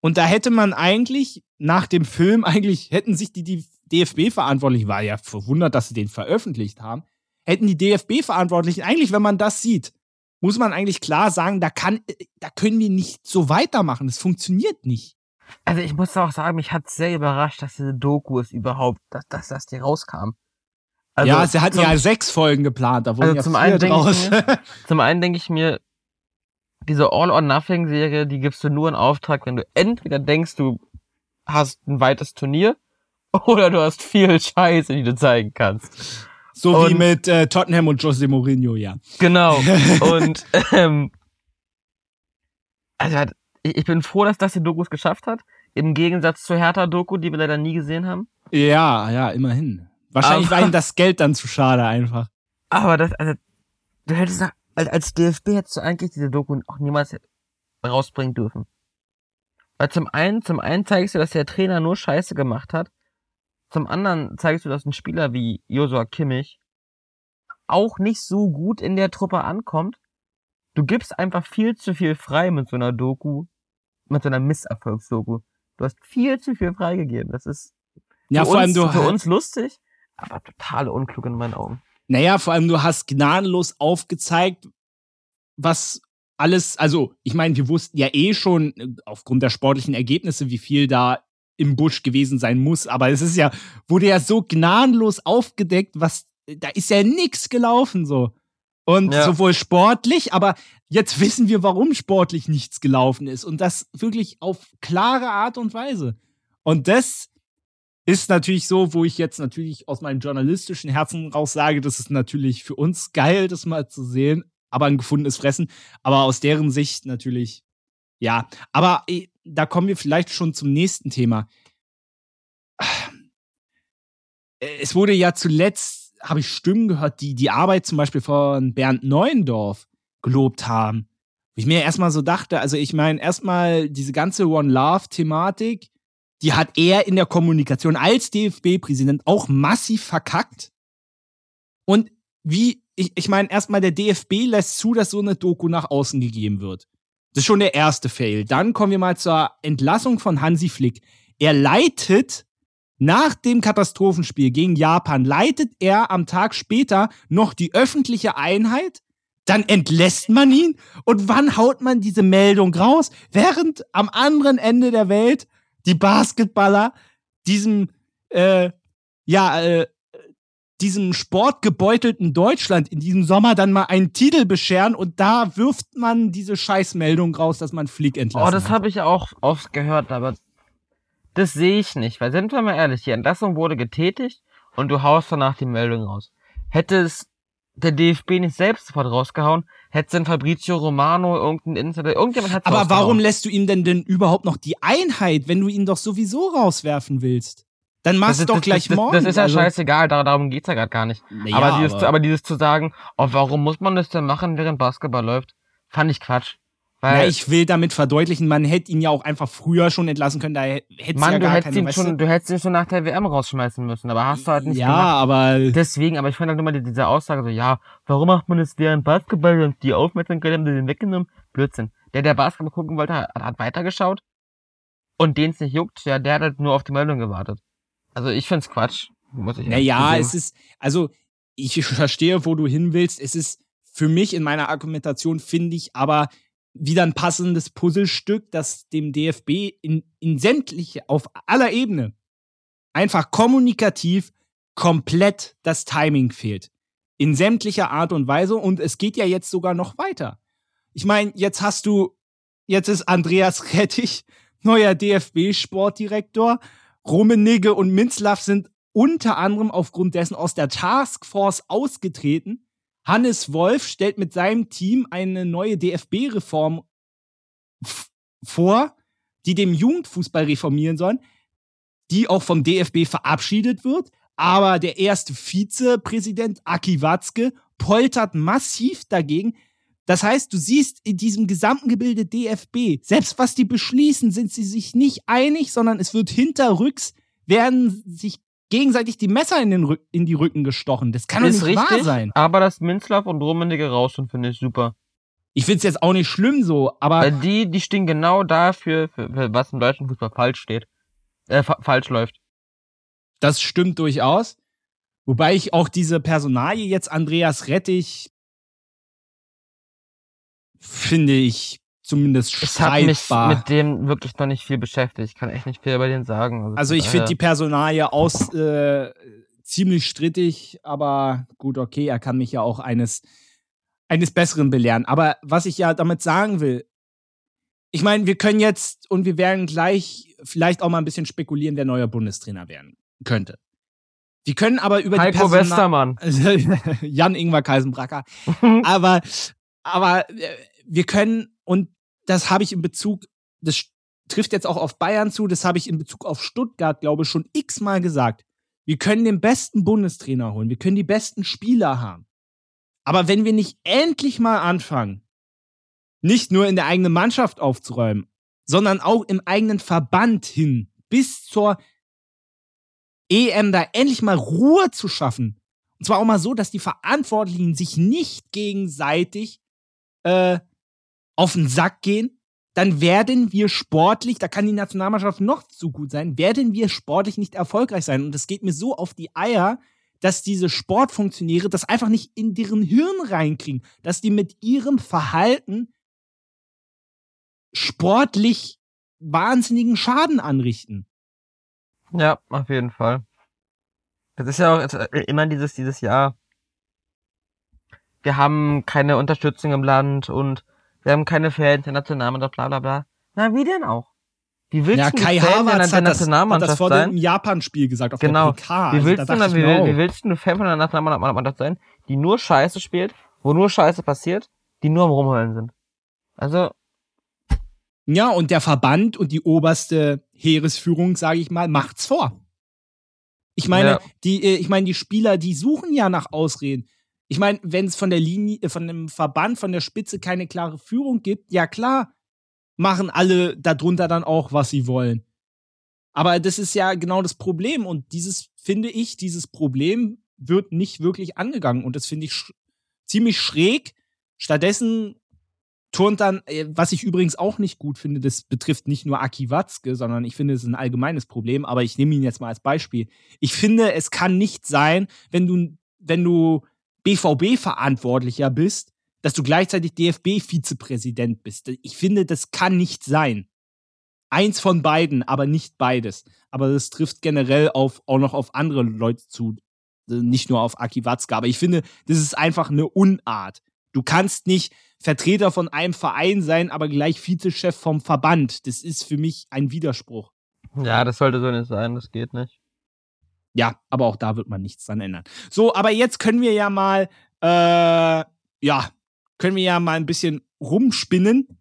Und da hätte man eigentlich nach dem Film, eigentlich hätten sich die, die DFB-Verantwortlichen, war ja verwundert, dass sie den veröffentlicht haben, hätten die DFB-Verantwortlichen, eigentlich, wenn man das sieht, muss man eigentlich klar sagen, da kann, da können wir nicht so weitermachen. Das funktioniert nicht. Also ich muss auch sagen, mich hat sehr überrascht, dass diese Doku es überhaupt, dass, dass das die rauskam. Also ja, sie hatten ja sechs Folgen geplant, da wurden also ja zum einen draus. Mir, zum einen denke ich mir, diese All-or-Nothing-Serie, die gibst du nur in Auftrag, wenn du entweder denkst, du hast ein weites Turnier oder du hast viel Scheiße, die du zeigen kannst. So und, wie mit äh, Tottenham und Jose Mourinho, ja. Genau. Und ähm, also ich bin froh, dass das die Dokus geschafft hat. Im Gegensatz zur Hertha-Doku, die wir leider nie gesehen haben. Ja, ja, immerhin. Wahrscheinlich aber, war ihm das Geld dann zu schade einfach. Aber das, also, du hättest als DFB hättest du eigentlich diese Doku auch niemals rausbringen dürfen. Weil zum einen, zum einen zeigst du, dass der Trainer nur Scheiße gemacht hat. Zum anderen zeigst du, dass ein Spieler wie Josua Kimmich auch nicht so gut in der Truppe ankommt. Du gibst einfach viel zu viel frei mit so einer Doku, mit so einer Misserfolgsdoku. Du hast viel zu viel freigegeben. Das ist ja, für, vor uns, allem du für uns lustig, aber total unklug in meinen Augen. Naja, vor allem du hast gnadenlos aufgezeigt, was alles, also ich meine, wir wussten ja eh schon äh, aufgrund der sportlichen Ergebnisse, wie viel da im Busch gewesen sein muss, aber es ist ja, wurde ja so gnadenlos aufgedeckt, was, da ist ja nichts gelaufen so. Und ja. sowohl sportlich, aber jetzt wissen wir, warum sportlich nichts gelaufen ist. Und das wirklich auf klare Art und Weise. Und das ist natürlich so, wo ich jetzt natürlich aus meinem journalistischen Herzen raus sage, das ist natürlich für uns geil, das mal zu sehen, aber ein gefundenes Fressen. Aber aus deren Sicht natürlich, ja. Aber äh, da kommen wir vielleicht schon zum nächsten Thema. Es wurde ja zuletzt, habe ich Stimmen gehört, die die Arbeit zum Beispiel von Bernd Neuendorf gelobt haben. ich mir erstmal so dachte, also ich meine, erstmal diese ganze One Love-Thematik, die hat er in der Kommunikation als DFB-Präsident auch massiv verkackt. Und wie, ich, ich meine, erstmal der DFB lässt zu, dass so eine Doku nach außen gegeben wird. Das ist schon der erste Fail. Dann kommen wir mal zur Entlassung von Hansi Flick. Er leitet nach dem Katastrophenspiel gegen Japan, leitet er am Tag später noch die öffentliche Einheit. Dann entlässt man ihn. Und wann haut man diese Meldung raus? Während am anderen Ende der Welt die Basketballer diesem, äh, ja, äh, diesem sportgebeutelten Deutschland in diesem Sommer dann mal einen Titel bescheren und da wirft man diese Scheißmeldung raus, dass man Flick entlassen Oh, das habe ich auch oft gehört, aber das sehe ich nicht, weil sind wir mal ehrlich, die Entlassung wurde getätigt und du haust danach die Meldung raus. Hätte es der DFB nicht selbst sofort rausgehauen, hätte dann Fabrizio Romano irgendein Insider, irgendjemand hat Aber warum lässt du ihm denn denn überhaupt noch die Einheit, wenn du ihn doch sowieso rauswerfen willst? Dann machst du doch das, gleich das, morgen. Das ist ja also. scheißegal, darum geht's ja gerade gar nicht. Ja, aber, dieses, aber, aber dieses zu sagen, oh, warum muss man das denn machen, während Basketball läuft, fand ich Quatsch. Weil ja, ich will damit verdeutlichen, man hätte ihn ja auch einfach früher schon entlassen können, da hätte Mann, ja gar du hättest ihn schon, du hättest ihn schon nach der WM rausschmeißen müssen, aber hast du halt nicht ja, gemacht. Ja, aber deswegen, aber ich fand halt immer diese Aussage so, ja, warum macht man das während Basketball und die Aufmerksamkeit haben sie den weggenommen? Blödsinn. Der, der Basketball gucken wollte, hat, hat weitergeschaut und den es nicht juckt, ja, der hat halt nur auf die Meldung gewartet. Also ich find's Quatsch, muss ich Naja, es ist, also ich verstehe, wo du hin willst. Es ist für mich in meiner Argumentation, finde ich, aber wieder ein passendes Puzzlestück, das dem DFB in, in sämtliche, auf aller Ebene, einfach kommunikativ komplett das Timing fehlt. In sämtlicher Art und Weise. Und es geht ja jetzt sogar noch weiter. Ich meine, jetzt hast du, jetzt ist Andreas Rettich neuer DFB-Sportdirektor. Rummenigge und Minzlaff sind unter anderem aufgrund dessen aus der Taskforce ausgetreten. Hannes Wolf stellt mit seinem Team eine neue DFB-Reform vor, die dem Jugendfußball reformieren soll, die auch vom DFB verabschiedet wird. Aber der erste Vizepräsident Aki Watzke poltert massiv dagegen. Das heißt, du siehst in diesem gesamten Gebilde DFB, selbst was die beschließen, sind sie sich nicht einig, sondern es wird hinterrücks, werden sich gegenseitig die Messer in, den Rück in die Rücken gestochen. Das kann doch nicht richtig, wahr sein. Aber das Minzlaff und Rummenigge raus und finde ich super. Ich finde es jetzt auch nicht schlimm so, aber. Weil die, die stehen genau dafür, für, für was im deutschen Fußball falsch steht. Äh, fa falsch läuft. Das stimmt durchaus. Wobei ich auch diese Personalie jetzt Andreas Rettich finde ich zumindest streitbar. Ich habe mich mit dem wirklich noch nicht viel beschäftigt. Ich kann echt nicht viel über den sagen. Also, also ich finde die Personalie aus äh, ziemlich strittig, aber gut, okay, er kann mich ja auch eines eines Besseren belehren. Aber was ich ja damit sagen will, ich meine, wir können jetzt und wir werden gleich vielleicht auch mal ein bisschen spekulieren, wer neuer Bundestrainer werden könnte. Wir können aber über Heiko die Westermann. Jan Ingwer Kaisenbracker. aber aber äh, wir können und das habe ich in Bezug, das trifft jetzt auch auf Bayern zu, das habe ich in Bezug auf Stuttgart, glaube ich, schon x-mal gesagt. Wir können den besten Bundestrainer holen, wir können die besten Spieler haben. Aber wenn wir nicht endlich mal anfangen, nicht nur in der eigenen Mannschaft aufzuräumen, sondern auch im eigenen Verband hin, bis zur EM da endlich mal Ruhe zu schaffen. Und zwar auch mal so, dass die Verantwortlichen sich nicht gegenseitig äh, auf den Sack gehen, dann werden wir sportlich, da kann die Nationalmannschaft noch zu gut sein, werden wir sportlich nicht erfolgreich sein. Und es geht mir so auf die Eier, dass diese Sportfunktionäre das einfach nicht in deren Hirn reinkriegen, dass die mit ihrem Verhalten sportlich wahnsinnigen Schaden anrichten. Ja, auf jeden Fall. Das ist ja auch äh, immer dieses, dieses Jahr. Wir haben keine Unterstützung im Land und wir haben keine Fans der Nationalmannschaft, bla bla bla. Na, wie denn auch? Wie willst ja, du Kai Havertz hat, das, hat das vor dem Japan-Spiel gesagt, auf genau. der PK. Wie also willst, du, wie, wie willst du eine Fan von der Nationalmannschaft sein, die nur Scheiße spielt, wo nur Scheiße passiert, die nur am Rumheulen sind? Also. Ja, und der Verband und die oberste Heeresführung, sage ich mal, macht's vor. Ich meine, ja. die, äh, ich meine, die Spieler, die suchen ja nach Ausreden. Ich meine, wenn es von der Linie, äh, von dem Verband, von der Spitze keine klare Führung gibt, ja klar, machen alle darunter dann auch, was sie wollen. Aber das ist ja genau das Problem. Und dieses, finde ich, dieses Problem wird nicht wirklich angegangen. Und das finde ich sch ziemlich schräg. Stattdessen turnt dann, äh, was ich übrigens auch nicht gut finde, das betrifft nicht nur Aki Watzke, sondern ich finde, es ist ein allgemeines Problem, aber ich nehme ihn jetzt mal als Beispiel. Ich finde, es kann nicht sein, wenn du, wenn du BVB-Verantwortlicher bist, dass du gleichzeitig DFB-Vizepräsident bist. Ich finde, das kann nicht sein. Eins von beiden, aber nicht beides. Aber das trifft generell auf, auch noch auf andere Leute zu, nicht nur auf Aki Watzke. Aber ich finde, das ist einfach eine Unart. Du kannst nicht Vertreter von einem Verein sein, aber gleich Vizechef vom Verband. Das ist für mich ein Widerspruch. Ja, das sollte so nicht sein, das geht nicht. Ja, aber auch da wird man nichts dran ändern. So, aber jetzt können wir ja mal, äh, ja, können wir ja mal ein bisschen rumspinnen.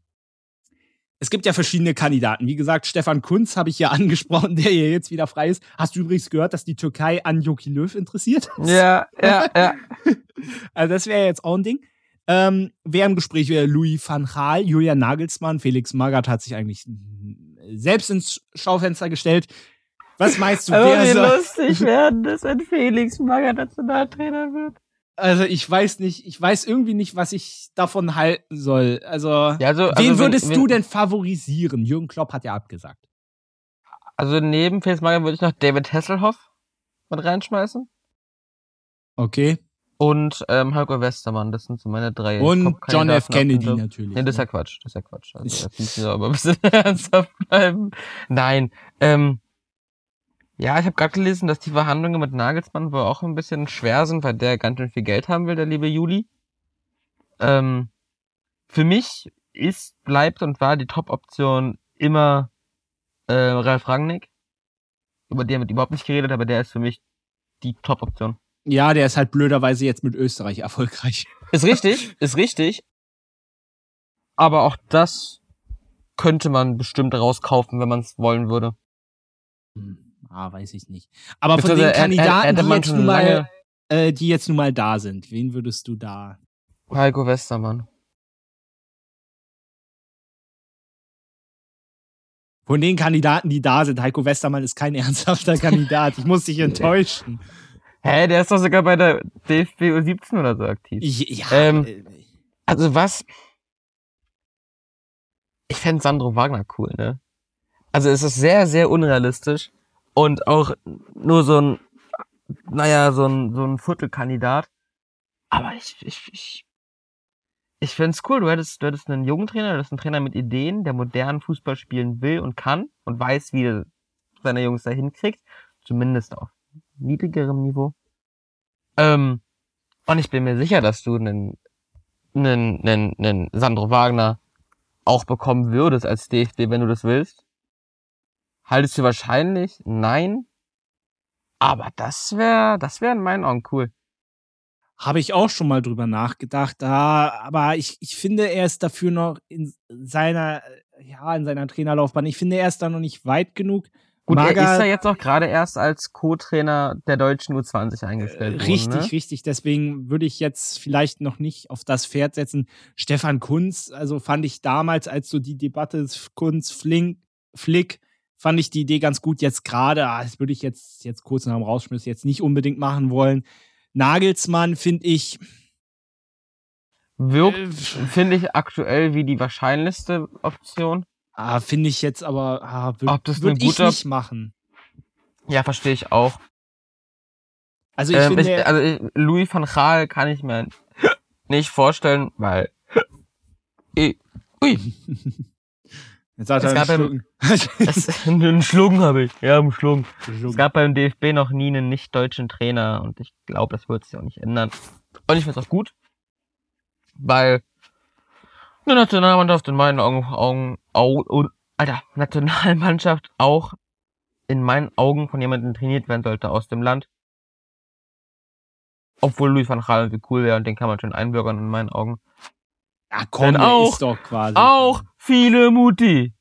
Es gibt ja verschiedene Kandidaten. Wie gesagt, Stefan Kunz habe ich ja angesprochen, der hier jetzt wieder frei ist. Hast du übrigens gehört, dass die Türkei an Joki Löw interessiert ist? Ja, ja, ja. also das wäre jetzt auch ein Ding. Ähm, wer im Gespräch wäre Louis van Gaal, Julian Nagelsmann, Felix Magath hat sich eigentlich selbst ins Schaufenster gestellt. Was meinst du, Aber wie soll... lustig werden, dass ein Felix Magath Nationaltrainer wird? Also ich weiß nicht, ich weiß irgendwie nicht, was ich davon halten soll. Also, ja, also, also wen würdest wenn, du denn favorisieren? Jürgen Klopp hat ja abgesagt. Also neben Felix Magath würde ich noch David Hasselhoff mit reinschmeißen. Okay. Und ähm, Heiko Westermann, das sind so meine drei. Und John F. Kennedy natürlich. Nee, das ist ja Quatsch. Das ist ja Quatsch. Also, das müssen wir aber ein bisschen ernsthaft bleiben. Nein. Ähm, ja, ich habe gerade gelesen, dass die Verhandlungen mit Nagelsmann wohl auch ein bisschen schwer sind, weil der ganz schön viel Geld haben will, der liebe Juli. Ähm, für mich ist, bleibt und war die Top-Option immer äh, Ralf Rangnick. Über den wird überhaupt nicht geredet, aber der ist für mich die Top-Option. Ja, der ist halt blöderweise jetzt mit Österreich erfolgreich. Ist richtig, ist richtig. Aber auch das könnte man bestimmt rauskaufen, wenn man es wollen würde. Hm. Ah, weiß ich nicht. Aber von den Kandidaten, die, jetzt nun mal, äh, die jetzt nun mal da sind, wen würdest du da? Heiko Westermann. Von den Kandidaten, die da sind, Heiko Westermann ist kein ernsthafter Kandidat. Ich muss dich enttäuschen. Hä, der ist doch sogar bei der DFB U17 oder so aktiv. Ja. Ähm, äh, also was? Ich fände Sandro Wagner cool, ne? Also es ist sehr, sehr unrealistisch, und auch nur so ein, naja, so ein, so ein Viertelkandidat. Aber ich, ich, ich, ich find's cool. Du hättest, du hättest einen jungen Trainer, du hättest einen Trainer mit Ideen, der modernen Fußball spielen will und kann und weiß, wie er seine Jungs da hinkriegt. Zumindest auf niedrigerem Niveau. Ähm, und ich bin mir sicher, dass du einen, einen, einen, einen Sandro Wagner auch bekommen würdest als DFB, wenn du das willst. Haltest du wahrscheinlich? Nein. Aber das wäre, das wäre in meinen Augen cool. Habe ich auch schon mal drüber nachgedacht. Da, aber ich, ich finde, er ist dafür noch in seiner, ja, in seiner Trainerlaufbahn. Ich finde, er ist da noch nicht weit genug. Gut, Maga, er ist ja jetzt auch gerade erst als Co-Trainer der deutschen U20 eingestellt worden. Richtig, ne? richtig. Deswegen würde ich jetzt vielleicht noch nicht auf das Pferd setzen. Stefan Kunz, also fand ich damals, als so die Debatte Kunz, Flink, Flick, fand ich die Idee ganz gut. Jetzt gerade, ah, das würde ich jetzt, jetzt kurz nach dem Rausschmiss jetzt nicht unbedingt machen wollen. Nagelsmann finde ich. Wirkt, äh, finde ich aktuell wie die wahrscheinlichste Option. Ah, finde ich jetzt aber, ah, würde würd ich nicht machen. Ja, verstehe ich auch. Also ich ähm, finde, ich, also ich, Louis van Gaal kann ich mir nicht vorstellen, weil. ui. Jetzt hat er einen Schlucken. einen Schlucken habe ich. Ja, einen Schlucken. Es gab beim DFB noch nie einen nicht-deutschen Trainer und ich glaube, das wird sich auch nicht ändern. Und ich finde es auch gut, weil eine Nationalmannschaft in meinen Augen, Augen, Augen, Alter, Nationalmannschaft auch in meinen Augen von jemandem trainiert werden sollte aus dem Land. Obwohl Luis van Gaal cool wäre und den kann man schon einbürgern in meinen Augen. Ja, komm, Denn auch, ist doch quasi. Auch viele Mutti.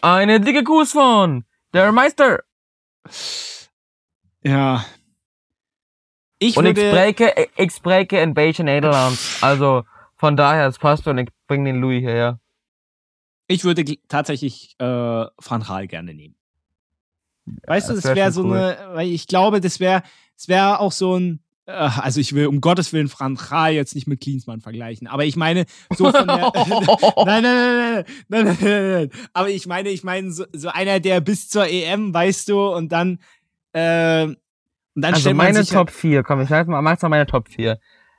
Eine dicke Kuss von der Meister. Ja. Ich und würde... ich spreche, ich spreche in Belgien Nederlands. Also, von daher, es passt und ich bring den Louis hierher. Ich würde tatsächlich äh, Van Gaal gerne nehmen. Weißt ja, du, das wäre wär so cool. eine, weil ich glaube, das wäre, es wäre auch so ein, also ich will um Gottes Willen Francha jetzt nicht mit Klinsmann vergleichen, aber ich meine so von der nein, nein, nein, nein, nein, nein, nein, nein, aber ich meine, ich meine so, so einer der bis zur EM, weißt du, und dann äh, und dann Also meine halt Top 4, komm, ich sag mal, mach's mal meine Top 4.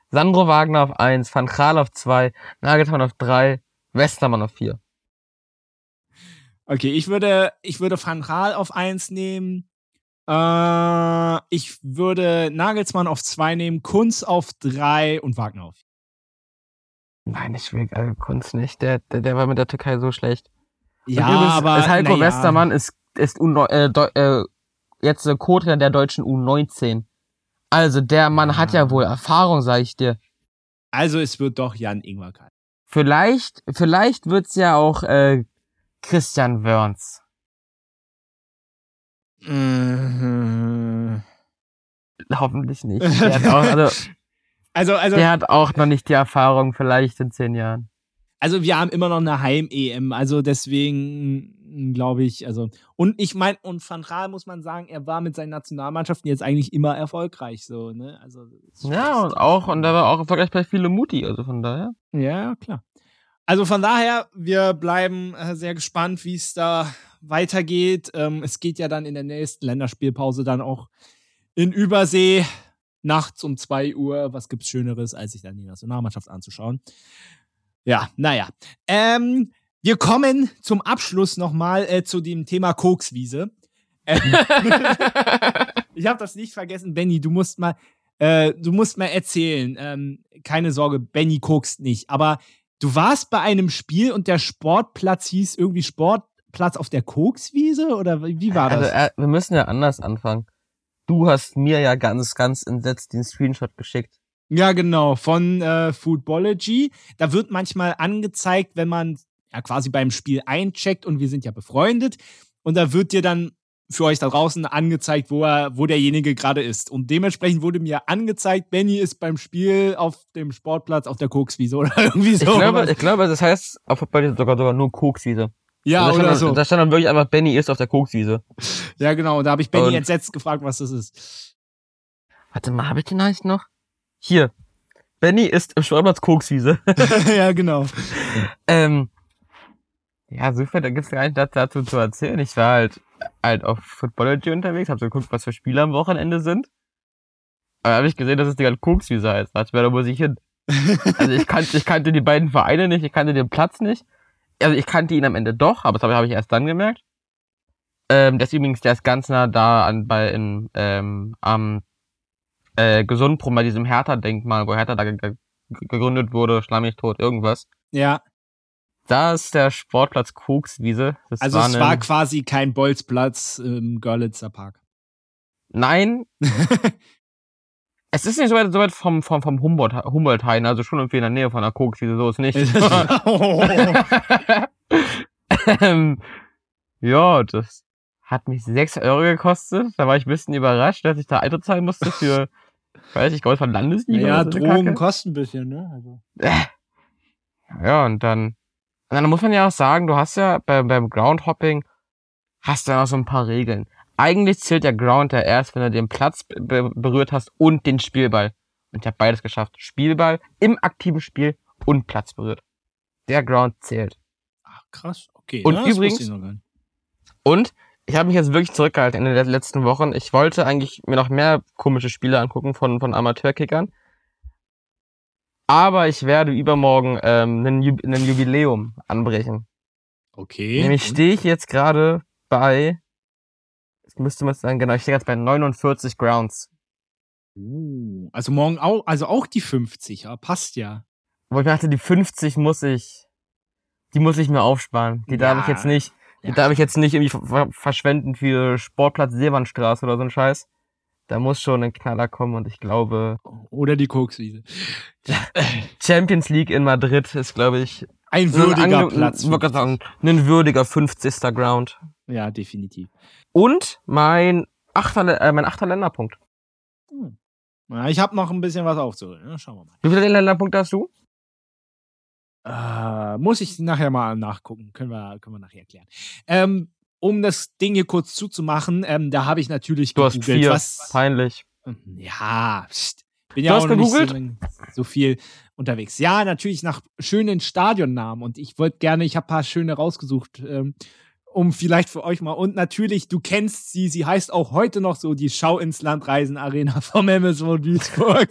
Sandro Wagner auf 1, Van Kral auf 2, Nagelsmann auf 3, Westermann auf 4. Okay, ich würde ich würde Van Kral auf 1 nehmen. Äh, ich würde Nagelsmann auf 2 nehmen, Kunz auf 3 und Wagner auf 4. Nein, ich will äh, Kunz nicht. Der, der, der war mit der Türkei so schlecht. Ja, übrigens, aber. Ist Heiko ja. Westermann ist, ist äh, äh, jetzt Co-Trainer der deutschen U19. Also, der Mann ja. hat ja wohl Erfahrung, sag ich dir. Also, es wird doch Jan Ingwer. Vielleicht, vielleicht wird's ja auch äh, Christian Wörns. Mhm. Hoffentlich nicht. Der hat, auch, also, also, also, der hat auch noch nicht die Erfahrung, vielleicht in zehn Jahren. Also wir haben immer noch eine Heim-EM, also deswegen glaube ich, also und ich meine und Van Gaal muss man sagen, er war mit seinen Nationalmannschaften jetzt eigentlich immer erfolgreich so, ne? Also ja und auch und er war auch erfolgreich bei viele Mutti, also von daher. Ja klar. Also von daher, wir bleiben äh, sehr gespannt, wie es da weitergeht. Ähm, es geht ja dann in der nächsten Länderspielpause dann auch in Übersee nachts um 2 Uhr. Was gibt's Schöneres, als sich dann die Nationalmannschaft anzuschauen? Ja, naja. Ähm, wir kommen zum Abschluss nochmal äh, zu dem Thema Kokswiese. Ähm, ich habe das nicht vergessen, Benny. Du musst mal, äh, du musst mal erzählen. Ähm, keine Sorge, Benny kokst nicht. Aber du warst bei einem Spiel und der Sportplatz hieß irgendwie Sportplatz auf der Kokswiese oder wie war das? Also, wir müssen ja anders anfangen. Du hast mir ja ganz, ganz entsetzt den Screenshot geschickt. Ja, genau, von äh, Footballogy. Da wird manchmal angezeigt, wenn man ja quasi beim Spiel eincheckt und wir sind ja befreundet. Und da wird dir dann für euch da draußen angezeigt, wo er, wo derjenige gerade ist. Und dementsprechend wurde mir angezeigt, Benny ist beim Spiel auf dem Sportplatz auf der Kokswiese oder irgendwie so. Ich glaube, ich glaube das heißt auf sogar sogar nur Kokswiese. Ja, also oder so. Da stand dann wirklich einfach, Benny ist auf der Kokswiese. Ja, genau. Und da habe ich Benny und entsetzt gefragt, was das ist. Warte mal, habe ich den eigentlich noch? Hier. Benny ist im Sportplatz Kokswiese. ja, genau. ähm, ja, so viel, da gibt's gar nicht dazu zu erzählen. Ich war halt, halt auf Footballogy unterwegs, hab so geguckt, was für Spiele am Wochenende sind. Aber habe ich gesehen, dass es die ganze Kokswiese heißt. Da da muss ich hin. Also ich kannte, ich kannte die beiden Vereine nicht, ich kannte den Platz nicht. Also ich kannte ihn am Ende doch, aber das habe ich erst dann gemerkt. Ähm, der ist übrigens, der ist ganz nah da an, bei, in, ähm, am äh, Gesundbrunnen bei diesem Hertha-Denkmal, wo Hertha da gegründet wurde, schlammig tot, irgendwas. Ja. Da ist der Sportplatz Kokswiese. Das also war es war quasi kein Bolzplatz im Görlitzer Park. Nein. es ist nicht so weit, so weit vom, vom, vom Humboldt, Humboldt-Hain, also schon irgendwie in der Nähe von der Kokswiese, so ist nicht. ähm, ja, das hat mich 6 Euro gekostet. Da war ich ein bisschen überrascht, dass ich da Eintritt zahlen musste für, weiß ich, glaube, von Landesliga. Ja, Drogen kosten ein bisschen, ne? Also. Äh. Ja, und dann, und dann muss man ja auch sagen, du hast ja beim, beim Groundhopping, hast du ja noch so ein paar Regeln. Eigentlich zählt der Ground ja erst, wenn du den Platz berührt hast und den Spielball. Und ich habe beides geschafft. Spielball im aktiven Spiel und Platz berührt. Der Ground zählt. Ach, krass. Okay. Und ja, übrigens, und ich habe mich jetzt wirklich zurückgehalten in den letzten Wochen. Ich wollte eigentlich mir noch mehr komische Spiele angucken von, von Amateurkickern. Aber ich werde übermorgen ähm, ein, Ju ein Jubiläum anbrechen. Okay. Nämlich stehe ich jetzt gerade bei, müsste mal sagen, genau, ich stehe jetzt bei 49 Grounds. Uh, also morgen auch, also auch die 50, ja, passt ja. Wo ich dachte, die 50 muss ich, die muss ich mir aufsparen. Die ja, darf ich jetzt nicht, die ja. darf ich jetzt nicht irgendwie verschwenden für Sportplatz Seebannstraße oder so ein Scheiß. Da muss schon ein Knaller kommen und ich glaube. Oder die Kokswiese. Champions League in Madrid ist, glaube ich. Ein würdiger ein, Platz. Sagen, ein würdiger 50. Ground. Ja, definitiv. Und mein achter, äh, mein achter Länderpunkt. Hm. Ja, ich habe noch ein bisschen was aufzuholen. Ja, schauen wir mal. Wie viele Länderpunkte hast du? Äh, muss ich nachher mal nachgucken. Können wir, können wir nachher erklären. Ähm, um das Ding hier kurz zuzumachen, ähm, da habe ich natürlich du gegoogelt, hast vier. was. Peinlich. Ja, pst, bin ja auch noch nicht so, so, viel unterwegs. Ja, natürlich nach schönen Stadionnamen und ich wollte gerne, ich habe ein paar schöne rausgesucht. Ähm, um vielleicht für euch mal. Und natürlich, du kennst sie, sie heißt auch heute noch so die Schau ins Land Reisen Arena vom MSV Duisburg.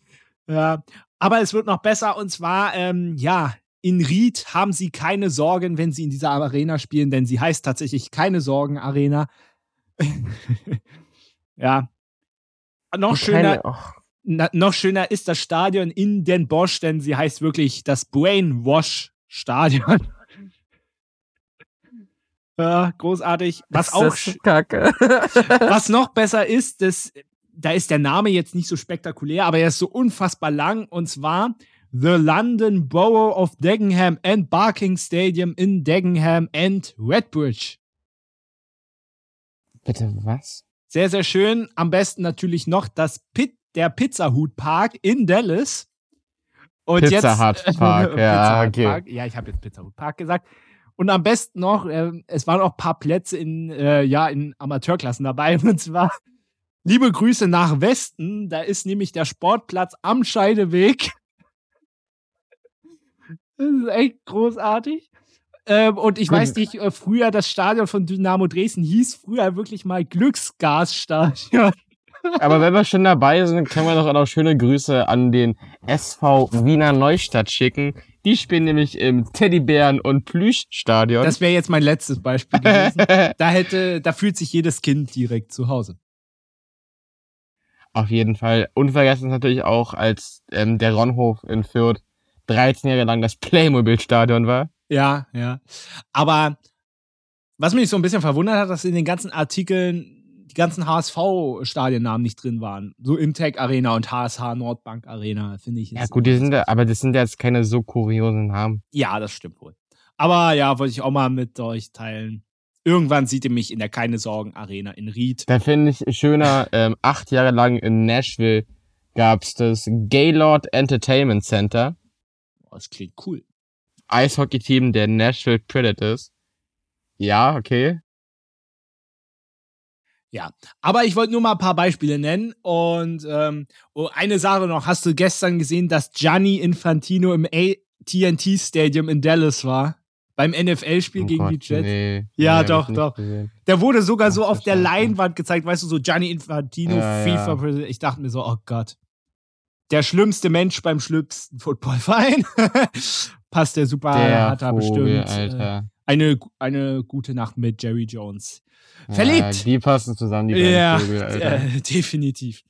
ja, aber es wird noch besser und zwar, ähm, ja, in Ried haben sie keine Sorgen, wenn sie in dieser Arena spielen, denn sie heißt tatsächlich keine Sorgen Arena. ja. Noch schöner. Na, noch schöner ist das Stadion in Den Bosch, denn sie heißt wirklich das Brainwash Stadion. Ja, großartig. Was ist auch Kacke. was noch besser ist, das, da ist der Name jetzt nicht so spektakulär, aber er ist so unfassbar lang und zwar The London Borough of Dagenham and Barking Stadium in Dagenham and Redbridge. Bitte was? Sehr, sehr schön. Am besten natürlich noch das Pit, der Pizzahut Park in Dallas. Und Pizza jetzt, Hut Park, ja, okay. Park. Ja, ich habe jetzt Pizzahut Park gesagt. Und am besten noch, äh, es waren auch ein paar Plätze in, äh, ja, in Amateurklassen dabei. Und zwar liebe Grüße nach Westen. Da ist nämlich der Sportplatz am Scheideweg. Das ist echt großartig. Ähm, und ich weiß nicht, äh, früher das Stadion von Dynamo Dresden hieß früher wirklich mal Glücksgasstadion. Aber wenn wir schon dabei sind, können wir doch auch noch schöne Grüße an den SV Wiener Neustadt schicken. Die spielen nämlich im Teddybären- und Plüschstadion. Das wäre jetzt mein letztes Beispiel gewesen. da hätte, da fühlt sich jedes Kind direkt zu Hause. Auf jeden Fall. Unvergessen ist natürlich auch, als ähm, der Ronhof in Fürth 13 Jahre lang das Playmobil-Stadion war. Ja, ja. Aber was mich so ein bisschen verwundert hat, dass in den ganzen Artikeln die ganzen HSV-Stadionnamen nicht drin waren. So Imtech Arena und HSH Nordbank Arena, finde ich. Ja, gut, die sind da, aber das sind jetzt keine so kuriosen Namen. Ja, das stimmt wohl. Aber ja, wollte ich auch mal mit euch teilen. Irgendwann sieht ihr mich in der Keine Sorgen Arena in Ried. Da finde ich schöner, ähm, acht Jahre lang in Nashville gab's das Gaylord Entertainment Center. Das klingt cool. Eishockey-Team der Nashville Predators. Ja, okay. Ja, aber ich wollte nur mal ein paar Beispiele nennen. Und ähm, oh, eine Sache noch, hast du gestern gesehen, dass Gianni Infantino im AT&T Stadium in Dallas war? Beim NFL-Spiel oh gegen Gott, die Jets? Nee, ja, nee, doch, doch. Der wurde sogar Ach, so auf der Leinwand gezeigt, weißt du, so Gianni Infantino, ja, FIFA ja. Ich dachte mir so, oh Gott. Der schlimmste Mensch beim schlimmsten Footballverein. Passt der super, der hat er bestimmt. Äh, Alter. Eine, eine gute Nacht mit Jerry Jones. Verliebt. Ja, die passen zusammen, die beiden ja, Vögel, Alter. Äh, definitiv.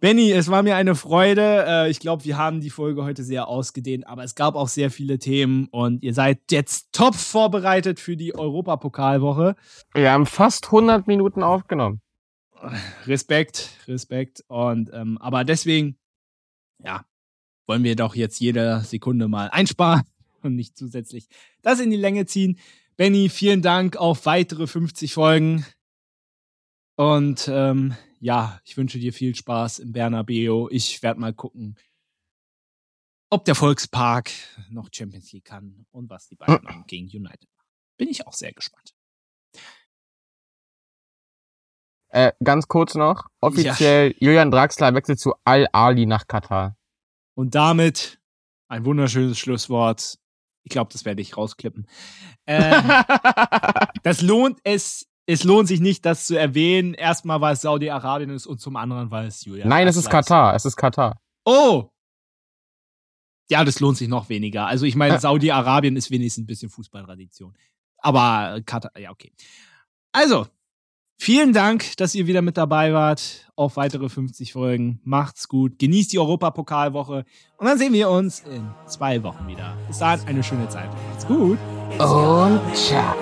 Benny, es war mir eine Freude. Äh, ich glaube, wir haben die Folge heute sehr ausgedehnt, aber es gab auch sehr viele Themen und ihr seid jetzt top vorbereitet für die Europapokalwoche. Wir haben fast 100 Minuten aufgenommen. Respekt, Respekt. Und ähm, aber deswegen, ja, wollen wir doch jetzt jede Sekunde mal einsparen und nicht zusätzlich das in die Länge ziehen. Benny, vielen Dank auf weitere 50 Folgen. Und ähm, ja, ich wünsche dir viel Spaß im Bernabeu. Ich werde mal gucken, ob der Volkspark noch Champions League kann und was die beiden hm. gegen United machen. Bin ich auch sehr gespannt. Äh, ganz kurz noch. Offiziell, ja. Julian Draxler wechselt zu Al-Ali nach Katar. Und damit ein wunderschönes Schlusswort. Ich glaube, das werde ich rausklippen. Äh, das lohnt es es lohnt sich nicht, das zu erwähnen. Erstmal, weil es Saudi-Arabien ist und zum anderen, weil es Julian. Nein, es ist Katar. Es ist Katar. Oh! Ja, das lohnt sich noch weniger. Also, ich meine, Saudi-Arabien ist wenigstens ein bisschen Fußballtradition. Aber Katar, ja, okay. Also, vielen Dank, dass ihr wieder mit dabei wart. Auf weitere 50 Folgen. Macht's gut. Genießt die Europapokalwoche. Und dann sehen wir uns in zwei Wochen wieder. Bis dahin eine schöne Zeit. Macht's gut. Und ciao.